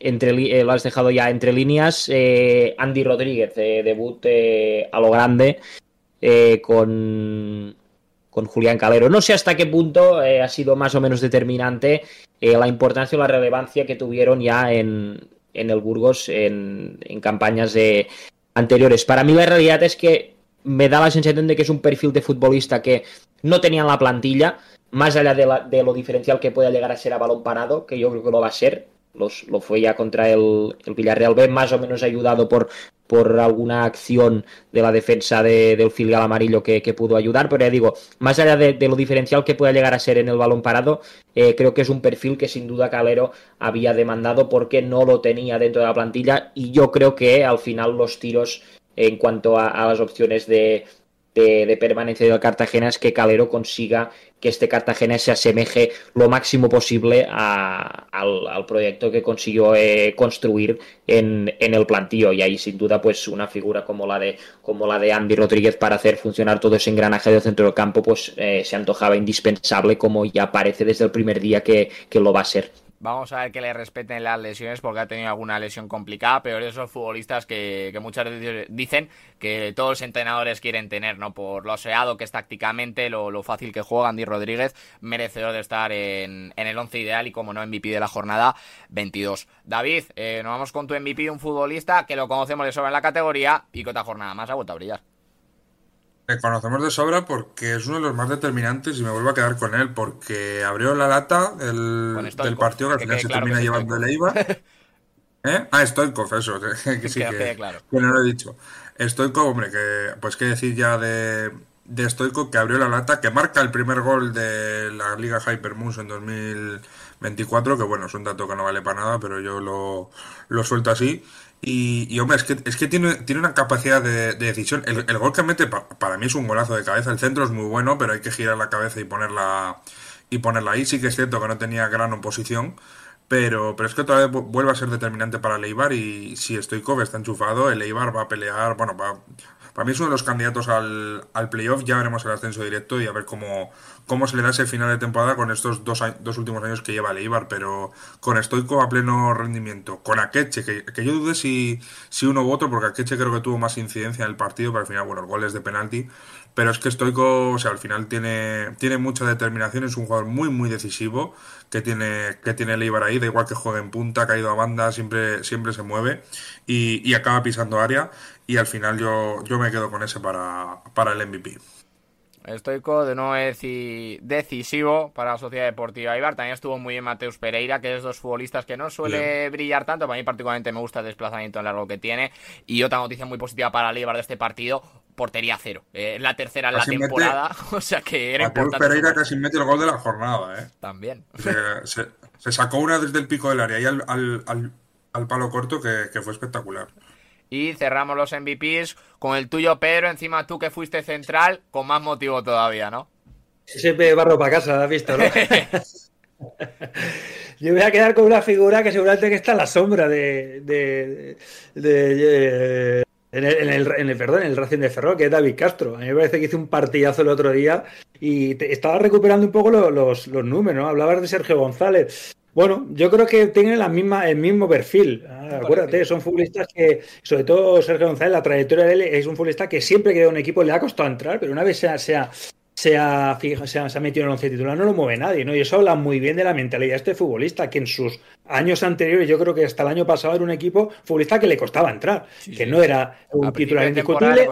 entre eh, lo has dejado ya entre líneas, eh, Andy Rodríguez, eh, debut eh, a lo grande con con Julián Calero. No sé hasta qué punto eh, ha sido más o menos determinante eh, la importancia o la relevancia que tuvieron ya en, en el Burgos en, en, campañas de anteriores. Para mí la realidad es que me da la sensación de que es un perfil de futbolista que no tenía en la plantilla, más allá de, la, de lo diferencial que pueda llegar a ser a balón parado, que yo creo que lo va a ser, los, lo fue ya contra el, el, Villarreal B, más o menos ayudado por, por alguna acción de la defensa de, del filial amarillo que, pudo ayudar, pero ya digo, más allá de, lo diferencial que pueda llegar a ser en el balón parado, eh, creo que es un perfil que sin duda Calero había demandado porque no lo tenía dentro de la plantilla y yo creo que al final los tiros en cuanto a las opciones de, de, de, permanencia Cartagena es que Calero consiga que este Cartagena se asemeje lo máximo posible a, al, al, proyecto que consiguió eh, construir en, en, el plantío y ahí sin duda pues una figura como la de como la de Andy Rodríguez para hacer funcionar todo ese engranaje del centro del campo pues eh, se antojaba indispensable como ya parece desde el primer día que, que lo va a ser. Vamos a ver que le respeten las lesiones porque ha tenido alguna lesión complicada, pero esos futbolistas que, muchas veces dicen que todos los entrenadores quieren tener, ¿no? Por lo seado que es tácticamente, lo, fácil que juega Andy Rodríguez, merecedor de estar en, en el 11 ideal y como no MVP de la jornada 22. David, eh, nos vamos con tu MVP, un futbolista que lo conocemos de sobra en la categoría y que otra jornada más ha vuelto a brillar. Le conocemos de sobra porque es uno de los más determinantes y me vuelvo a quedar con él porque abrió la lata el, del partido que al final se claro termina llevando el Eibar. ¿Eh? Ah, Stoikov, eso, que sí, que, que, claro. que, no lo he dicho. Stoikov, hombre, que pues qué decir ya de, de Stoikov que abrió la lata, que marca el primer gol de la Liga Hypermoose en 2024, que bueno, es un dato que no vale para nada, pero yo lo, lo suelto así. Y, hombre, es que, es que tiene, tiene una capacidad de, de decisión. El, el, gol que mete pa, para mí es un golazo de cabeza. El centro es muy bueno, pero hay que girar la cabeza y ponerla, y ponerla ahí. Sí que es cierto que no tenía gran oposición, pero, pero es que todavía vuelve a ser determinante para el Eibar. Y si Stoikov está enchufado, el Eibar va a pelear, bueno, va, para mí es uno de los candidatos al, al playoff. Ya veremos el ascenso directo y a ver cómo, cómo se le da ese final de temporada con estos dos, dos últimos años que lleva el Eibar, pero con Stoico a pleno rendimiento. Con Akeche, que, que yo dude si, si uno u otro, porque Akeche creo que tuvo más incidencia en el partido, pero al final, bueno, el gol es de penalti. Pero es que Stoico, o sea, al final tiene, tiene mucha determinación, es un jugador muy, muy decisivo que tiene, que tiene el Eibar ahí, da igual que juegue en punta, caído a banda, siempre, siempre se mueve y acaba pisando área. Y al final yo, yo me quedo con ese para, para el MVP. Estoico de nuevo decisivo para la Sociedad Deportiva Ibar. También estuvo muy bien Mateus Pereira, que es dos futbolistas que no suele brillar tanto. Para mí, particularmente, me gusta el desplazamiento en largo que tiene. Y otra noticia muy positiva para el Ibar de este partido: portería cero. Eh, la tercera en la temporada. o sea que era Mateus Pereira casi mete el gol de la jornada, ¿eh? También. Se, sacó una desde el pico del área y al, al, al, palo corto que, que fue espectacular. Y cerramos los MVPs con el tuyo, Pedro. Encima tú que fuiste central, con más motivo todavía, ¿no? Siempre barro para casa, has visto, ¿no? Yo voy a quedar con una figura que seguramente que está en la sombra de. de, de, en, el, en, el, perdón, en el Racing de Ferrol, que es David Castro. A mí me parece que hizo un partidazo el otro día y te, estaba recuperando un poco los, los, los números, ¿no? Hablabas de Sergio González. Bueno, yo creo que tienen la misma, el mismo perfil. Ah, acuérdate, son futbolistas que, sobre todo Sergio González, la trayectoria de él es un futbolista que siempre que da un equipo le ha costado entrar, pero una vez se ha, se ha, se ha, se ha, metido en el once titular no lo mueve nadie, ¿no? Y eso habla muy bien de la mentalidad de este futbolista, que en sus años anteriores, yo creo que hasta el año pasado era un equipo futbolista que le costaba entrar, sí, que sí. no era un titular indiscutible,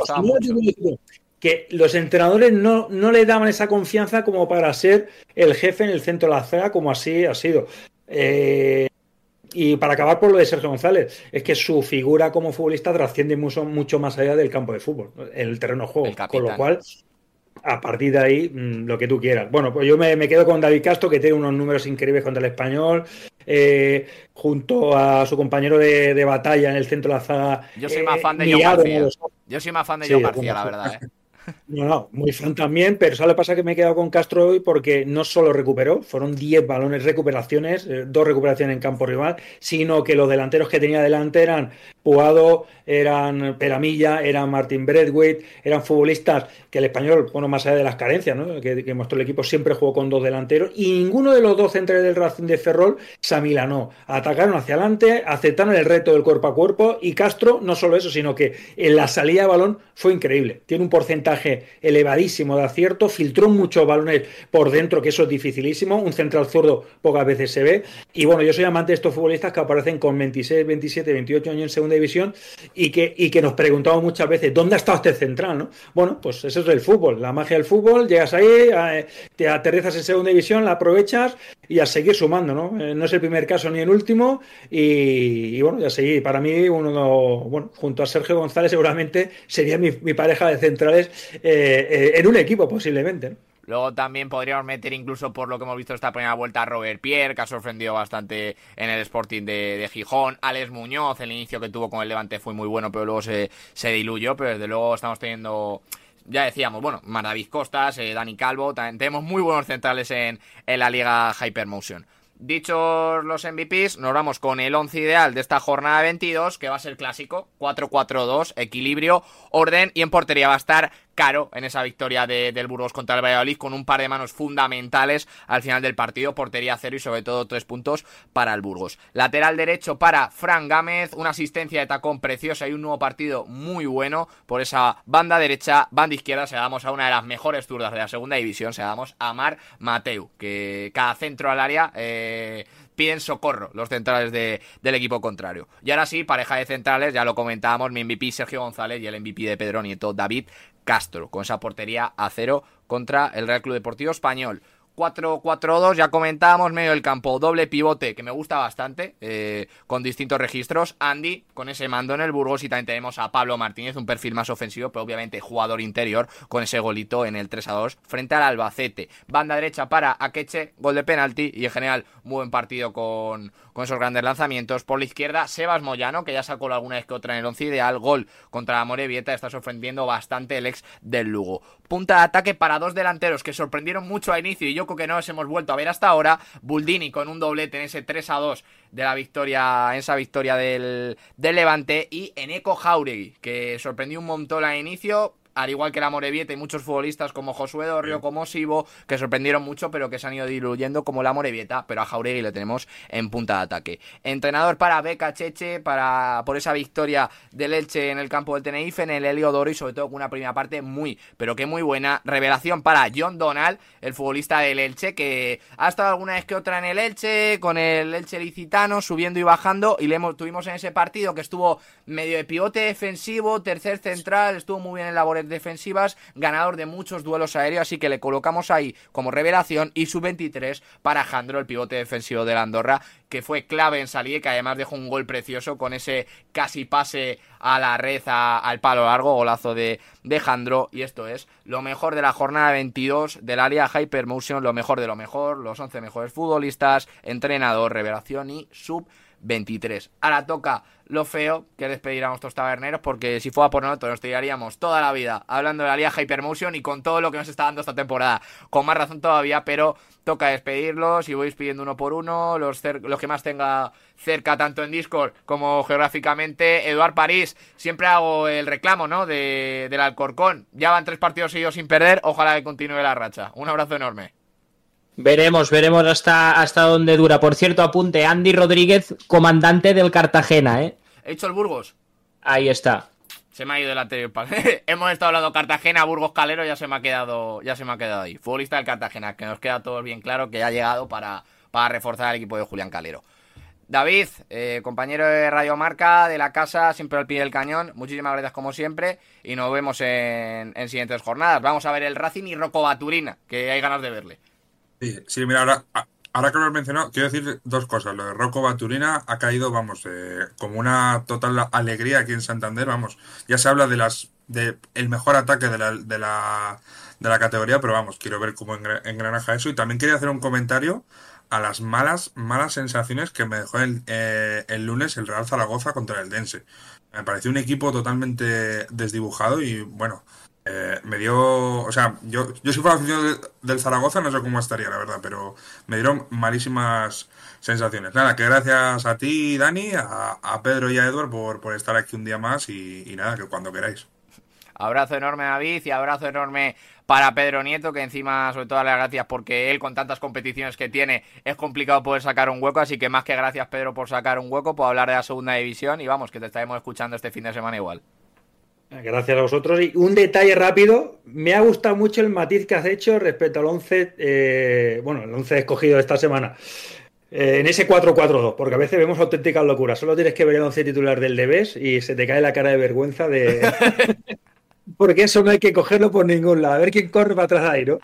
que los entrenadores no, no, le daban esa confianza como para ser el jefe en el centro de la zaga, como así ha sido. Eh, y para acabar por lo de Sergio González, es que su figura como futbolista trasciende mucho, mucho más allá del campo de fútbol, el terreno de juego. Con lo cual, a partir de ahí, mmm, lo que tú quieras. Bueno, pues yo me, me, quedo con David Castro, que tiene unos números increíbles contra el español, eh, junto a su compañero de, de, batalla en el centro de la zaga. Yo soy más fan de John García. Yo soy más fan de sí, John García, la verdad. ¿eh? No, no, muy fan también, pero solo pasa que me he quedado con Castro hoy porque no solo recuperó, fueron 10 balones recuperaciones, eh, dos recuperaciones en campo rival, sino que los delanteros que tenía delante eran Puado, eran Peramilla, eran Martin Bradwaite, eran futbolistas que el español, bueno, más allá de las carencias, ¿no? que, que, mostró el equipo, siempre jugó con dos delanteros y ninguno de los dos centrales del Racing de Ferrol se amilanó. Atacaron hacia adelante, aceptaron el reto del cuerpo a cuerpo y Castro, no solo eso, sino que en la salida de balón fue increíble. Tiene un porcentaje elevadísimo de acierto, filtró muchos balones por dentro, que eso es dificilísimo. Un central zurdo pocas veces se ve. Y bueno, yo soy amante de estos futbolistas que aparecen con 26, 27, 28 años en segunda división y que, y que nos preguntamos muchas veces, ¿dónde ha estado este central? ¿no? Bueno, pues eso es el fútbol, la magia del fútbol, llegas ahí, te aterrizas en segunda división, la aprovechas y a seguir sumando, ¿no? Eh, no es el primer caso ni el último y, bueno, ya seguir. Para mí, uno, bueno, junto a Sergio González seguramente sería mi, mi pareja de centrales eh, eh, en un equipo posiblemente. ¿no? Luego también podríamos meter incluso por lo que hemos visto esta primera vuelta a Robert Pierre, que ha sorprendido bastante en el Sporting de, de, Gijón. Alex Muñoz, el inicio que tuvo con el Levante fue muy bueno, pero luego se, se diluyó. Pero desde luego estamos teniendo ya decíamos, bueno, más David Costas, eh, Dani Calvo, también tenemos muy buenos centrales en, en la liga Hypermotion. Dichos los MVPs, nos vamos con el 11 ideal de esta jornada 22, que va a ser clásico, 4-4-2, equilibrio, orden y en portería va a estar caro en esa victoria de, del Burgos contra el Valladolid con un par de manos fundamentales al final del partido, portería cero y sobre todo tres puntos para el Burgos. Lateral derecho para Fran Gámez, una asistencia de tacón preciosa y un nuevo partido muy bueno por esa banda derecha, banda izquierda, se damos a una de las mejores zurdas de la segunda división, se damos a Mar Mateu, que cada centro al área... Eh, piden socorro los centrales de, del equipo contrario. Y ahora sí, pareja de centrales, ya lo comentábamos, mi MVP Sergio González y el MVP de Pedro Nieto David Castro, con esa portería a cero contra el Real Club Deportivo Español. 4-4-2, ya comentábamos, medio del campo, doble pivote, que me gusta bastante, eh, con distintos registros. Andy, con ese mando en el Burgos, y también tenemos a Pablo Martínez, un perfil más ofensivo, pero obviamente jugador interior, con ese golito en el 3-2 frente al Albacete. Banda derecha para Akeche, gol de penalti, y en general, muy buen partido con, con esos grandes lanzamientos. Por la izquierda, Sebas Moyano, que ya sacó alguna vez que otra en el 11 ideal, gol contra Morevieta, está sorprendiendo bastante el ex del Lugo. Punta de ataque para dos delanteros que sorprendieron mucho a inicio, y yo que no nos hemos vuelto a ver hasta ahora. Buldini con un doblete en ese 3 a 2 de la victoria, en esa victoria del, del Levante. Y Eneco Jauregui, que sorprendió un montón al inicio al igual que la Morevieta y muchos futbolistas como Josué Dorrio, como Sibo, que sorprendieron mucho, pero que se han ido diluyendo como la Morevieta, pero a Jauregui le tenemos en punta de ataque. Entrenador para Beca Cheche, para, por esa victoria del Elche en el campo del Tenerife, en el Helio Doro y sobre todo con una primera parte muy, pero que muy buena. Revelación para John Donald, el futbolista del Elche, que ha estado alguna vez que otra en el Elche, con el Elche licitano, subiendo y bajando, y le hemos, tuvimos en ese partido que estuvo medio de pivote defensivo, tercer central, estuvo muy bien en defensivas, ganador de muchos duelos aéreos, así que le colocamos ahí como revelación y su 23 para Jandro, el pivote defensivo de la Andorra, que fue clave en salir, que además dejó un gol precioso con ese casi pase a la red al palo largo, golazo de, de Jandro, y esto es lo mejor de la jornada 22 de la Liga Hypermotion, lo mejor de lo mejor, los 11 mejores futbolistas, entrenador, revelación y sub 23. Ahora toca lo feo que despedir a nuestros taberneros, porque si fuera por nosotros nos tiraríamos toda la vida hablando de la Liga Hypermotion y con todo lo que nos está dando esta temporada, con más razón todavía, pero toca despedirlos y voy pidiendo uno por uno, los, los que más tenga cerca, tanto en Discord como geográficamente. Eduard París, siempre hago el reclamo, ¿no? De, del Alcorcón. Ya van tres partidos seguidos sin perder, ojalá que continúe la racha. Un abrazo enorme. Veremos, veremos hasta, hasta dónde dura. Por cierto, apunte, Andy Rodríguez, comandante del Cartagena, ¿eh? ¿He hecho el Burgos? Ahí está. Se me ha ido el anterior. Hemos estado hablando Cartagena, Burgos Calero, ya se me ha quedado, ya se me ha quedado ahí. Futbolista del Cartagena, que nos queda todo bien claro que ha llegado para, para reforzar al equipo de Julián Calero. David, eh, compañero de Radio Marca, de la casa, siempre al pie del cañón. Muchísimas gracias como siempre y nos vemos en, en siguientes jornadas. Vamos a ver el Racing y Rocco Baturina, que hay ganas de verle. Sí, mira, ahora, ahora que lo he mencionado, quiero decir dos cosas. Lo de Rocco Baturina ha caído, vamos, eh, como una total alegría aquí en Santander, vamos. Ya se habla de las de el mejor ataque de la, de la, de la categoría, pero vamos, quiero ver cómo engranaja eso. Y también quería hacer un comentario a las malas, malas sensaciones que me dejó el, eh, el lunes el Real Zaragoza contra el Dense. Me pareció un equipo totalmente desdibujado y bueno, eh, me dio, o sea, yo, yo si fuera del Zaragoza no sé cómo estaría, la verdad, pero me dieron malísimas sensaciones. Nada, que gracias a ti, Dani, a, Pedro y a Edward por, por, estar aquí un día más y, nada, que cuando queráis. Abrazo enorme David y abrazo enorme para Pedro Nieto, que encima, sobre todo, las gracias porque él, con tantas competiciones que tiene, es complicado poder sacar un hueco. Así que más que gracias, Pedro, por sacar un hueco, por hablar de la segunda división. Y vamos, que te estaremos escuchando este fin de semana igual. Gracias a vosotros. Y un detalle rápido, me ha gustado mucho el matiz que has hecho respecto al 11, eh, bueno, el 11 escogido esta semana. Eh, en ese 4-4-2, porque a veces vemos auténticas locuras. Solo tienes que ver el 11 titular del Debes y se te cae la cara de vergüenza de. porque eso no hay que cogerlo por ningún lado. A ver quién corre para atrás ahí, ¿no?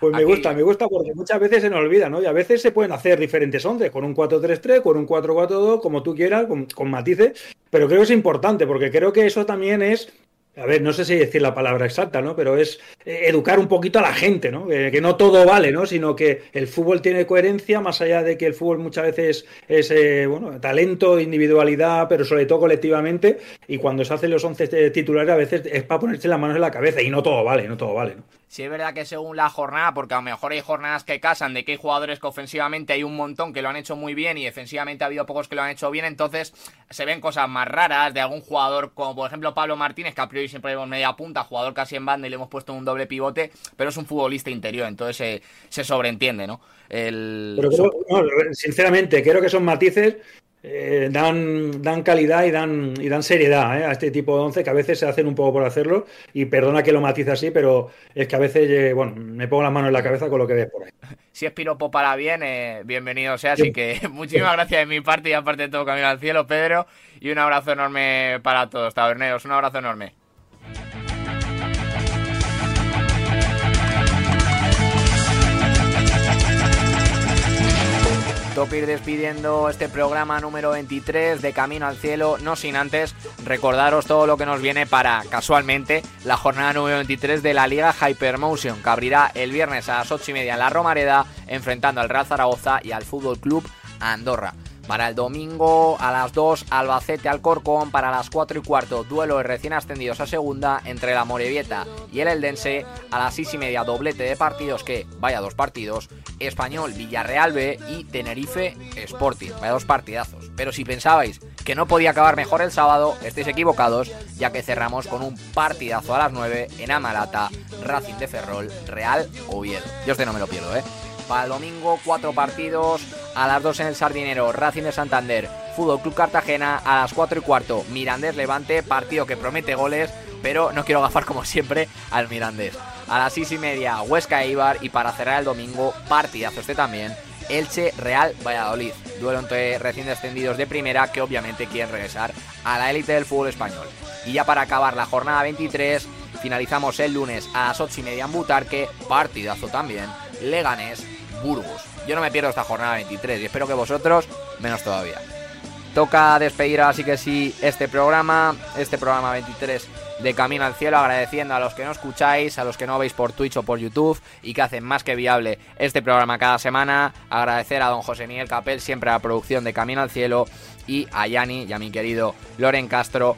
Pues me gusta, me gusta porque muchas veces se nos olvida, ¿no? Y a veces se pueden hacer diferentes 11, con un 4-3-3, con un 4-4-2, como tú quieras, con, con matices. Pero creo que es importante, porque creo que eso también es a ver, no sé si decir la palabra exacta, ¿no? Pero es eh, educar un poquito a la gente, ¿no? Que, no todo vale, ¿no? Sino que el fútbol tiene coherencia, más allá de que el fútbol muchas veces es, eh, bueno, talento, individualidad, pero sobre todo colectivamente. Y cuando se hacen los once titulares, a veces es para ponerse las manos en la cabeza y no todo vale, no todo vale, ¿no? Sí es verdad que según la jornada, porque a lo mejor hay jornadas que casan de que hay jugadores que ofensivamente hay un montón que lo han hecho muy bien y defensivamente ha habido pocos que lo han hecho bien, entonces se ven cosas más raras de algún jugador como por ejemplo Pablo Martínez, que a priori siempre vemos media punta, jugador casi en banda y le hemos puesto un doble pivote, pero es un futbolista interior, entonces se, se sobreentiende, ¿no? El... Pero sinceramente, creo que son matices eh, dan, dan calidad y dan, y dan seriedad eh, a este tipo de once que a veces se hacen un poco por hacerlo y perdona que lo matice así, pero es que a veces, eh, bueno, me pongo las manos en la cabeza con lo que ves por ahí. Si es piropo para bien, bienvenido sea, así que muchísimas gracias de mi parte y aparte de todo Camino al Cielo, Pedro, y un abrazo enorme para todos, taberneros, un abrazo enorme. Toca ir despidiendo este programa número 23 de Camino al Cielo, no sin antes recordaros todo lo que nos viene para, casualmente, la jornada número 23 de la Liga Hypermotion, que abrirá el viernes a las 8 y media en la Romareda, enfrentando al Real Zaragoza y al Fútbol Club Andorra. Para el domingo a las 2, Albacete Alcorcón. Para las 4 y cuarto, duelo de recién ascendidos a segunda entre la Morevieta y el Eldense. A las 6 y media, doblete de partidos que, vaya dos partidos, Español Villarreal B y Tenerife Sporting. Vaya dos partidazos. Pero si pensabais que no podía acabar mejor el sábado, estáis equivocados, ya que cerramos con un partidazo a las 9 en Amalata, Racing de Ferrol, Real Oviedo. Yo este no me lo pierdo, ¿eh? Para el domingo, cuatro partidos. A las 2 en el Sardinero, Racing de Santander, Fútbol Club Cartagena. A las 4 y cuarto, Mirandés Levante, partido que promete goles, pero no quiero gafar como siempre al Mirandés. A las 6 y media, Huesca Eibar. Y para cerrar el domingo, partidazo este también. Elche Real Valladolid, duelo entre recién descendidos de primera que obviamente quieren regresar a la élite del fútbol español. Y ya para acabar la jornada 23, finalizamos el lunes a las 8 y media en Butarque, partidazo también, Leganés Burgos. Yo no me pierdo esta jornada 23 y espero que vosotros menos todavía. Toca despedir así que sí este programa, este programa 23 de Camino al Cielo, agradeciendo a los que no escucháis, a los que no veis por Twitch o por YouTube y que hacen más que viable este programa cada semana. Agradecer a don José Miguel Capel, siempre a la producción de Camino al Cielo, y a Yani y a mi querido Loren Castro,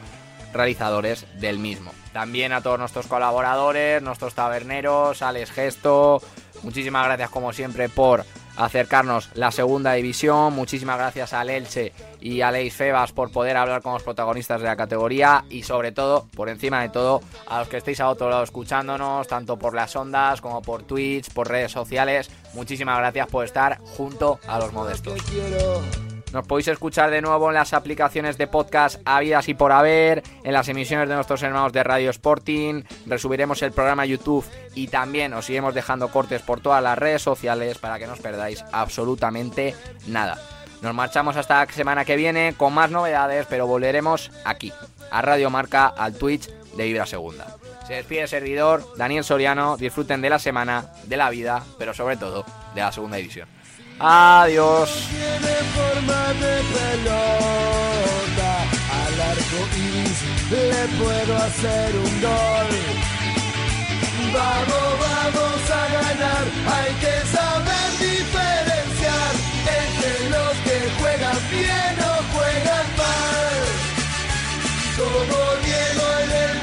realizadores del mismo. También a todos nuestros colaboradores, nuestros taberneros, Alex Gesto. Muchísimas gracias como siempre por acercarnos la segunda división. Muchísimas gracias a Elche y a Leis Febas por poder hablar con los protagonistas de la categoría y sobre todo, por encima de todo, a los que estéis a otro lado escuchándonos, tanto por las ondas como por Twitch, por redes sociales. Muchísimas gracias por estar junto a los modestos. Nos podéis escuchar de nuevo en las aplicaciones de podcast habidas y por haber, en las emisiones de nuestros hermanos de Radio Sporting, resubiremos el programa YouTube y también os iremos dejando cortes por todas las redes sociales para que no os perdáis absolutamente nada. Nos marchamos hasta la semana que viene con más novedades, pero volveremos aquí, a Radio Marca, al Twitch de Vibra Segunda. Se despide el servidor, Daniel Soriano, disfruten de la semana, de la vida, pero sobre todo de la segunda división. Adiós. Tiene forma de pelota, al arco iris le puedo hacer un gol. Vamos, vamos a ganar, hay que saber diferenciar entre los que juegan bien o juegan mal. Como Diego en el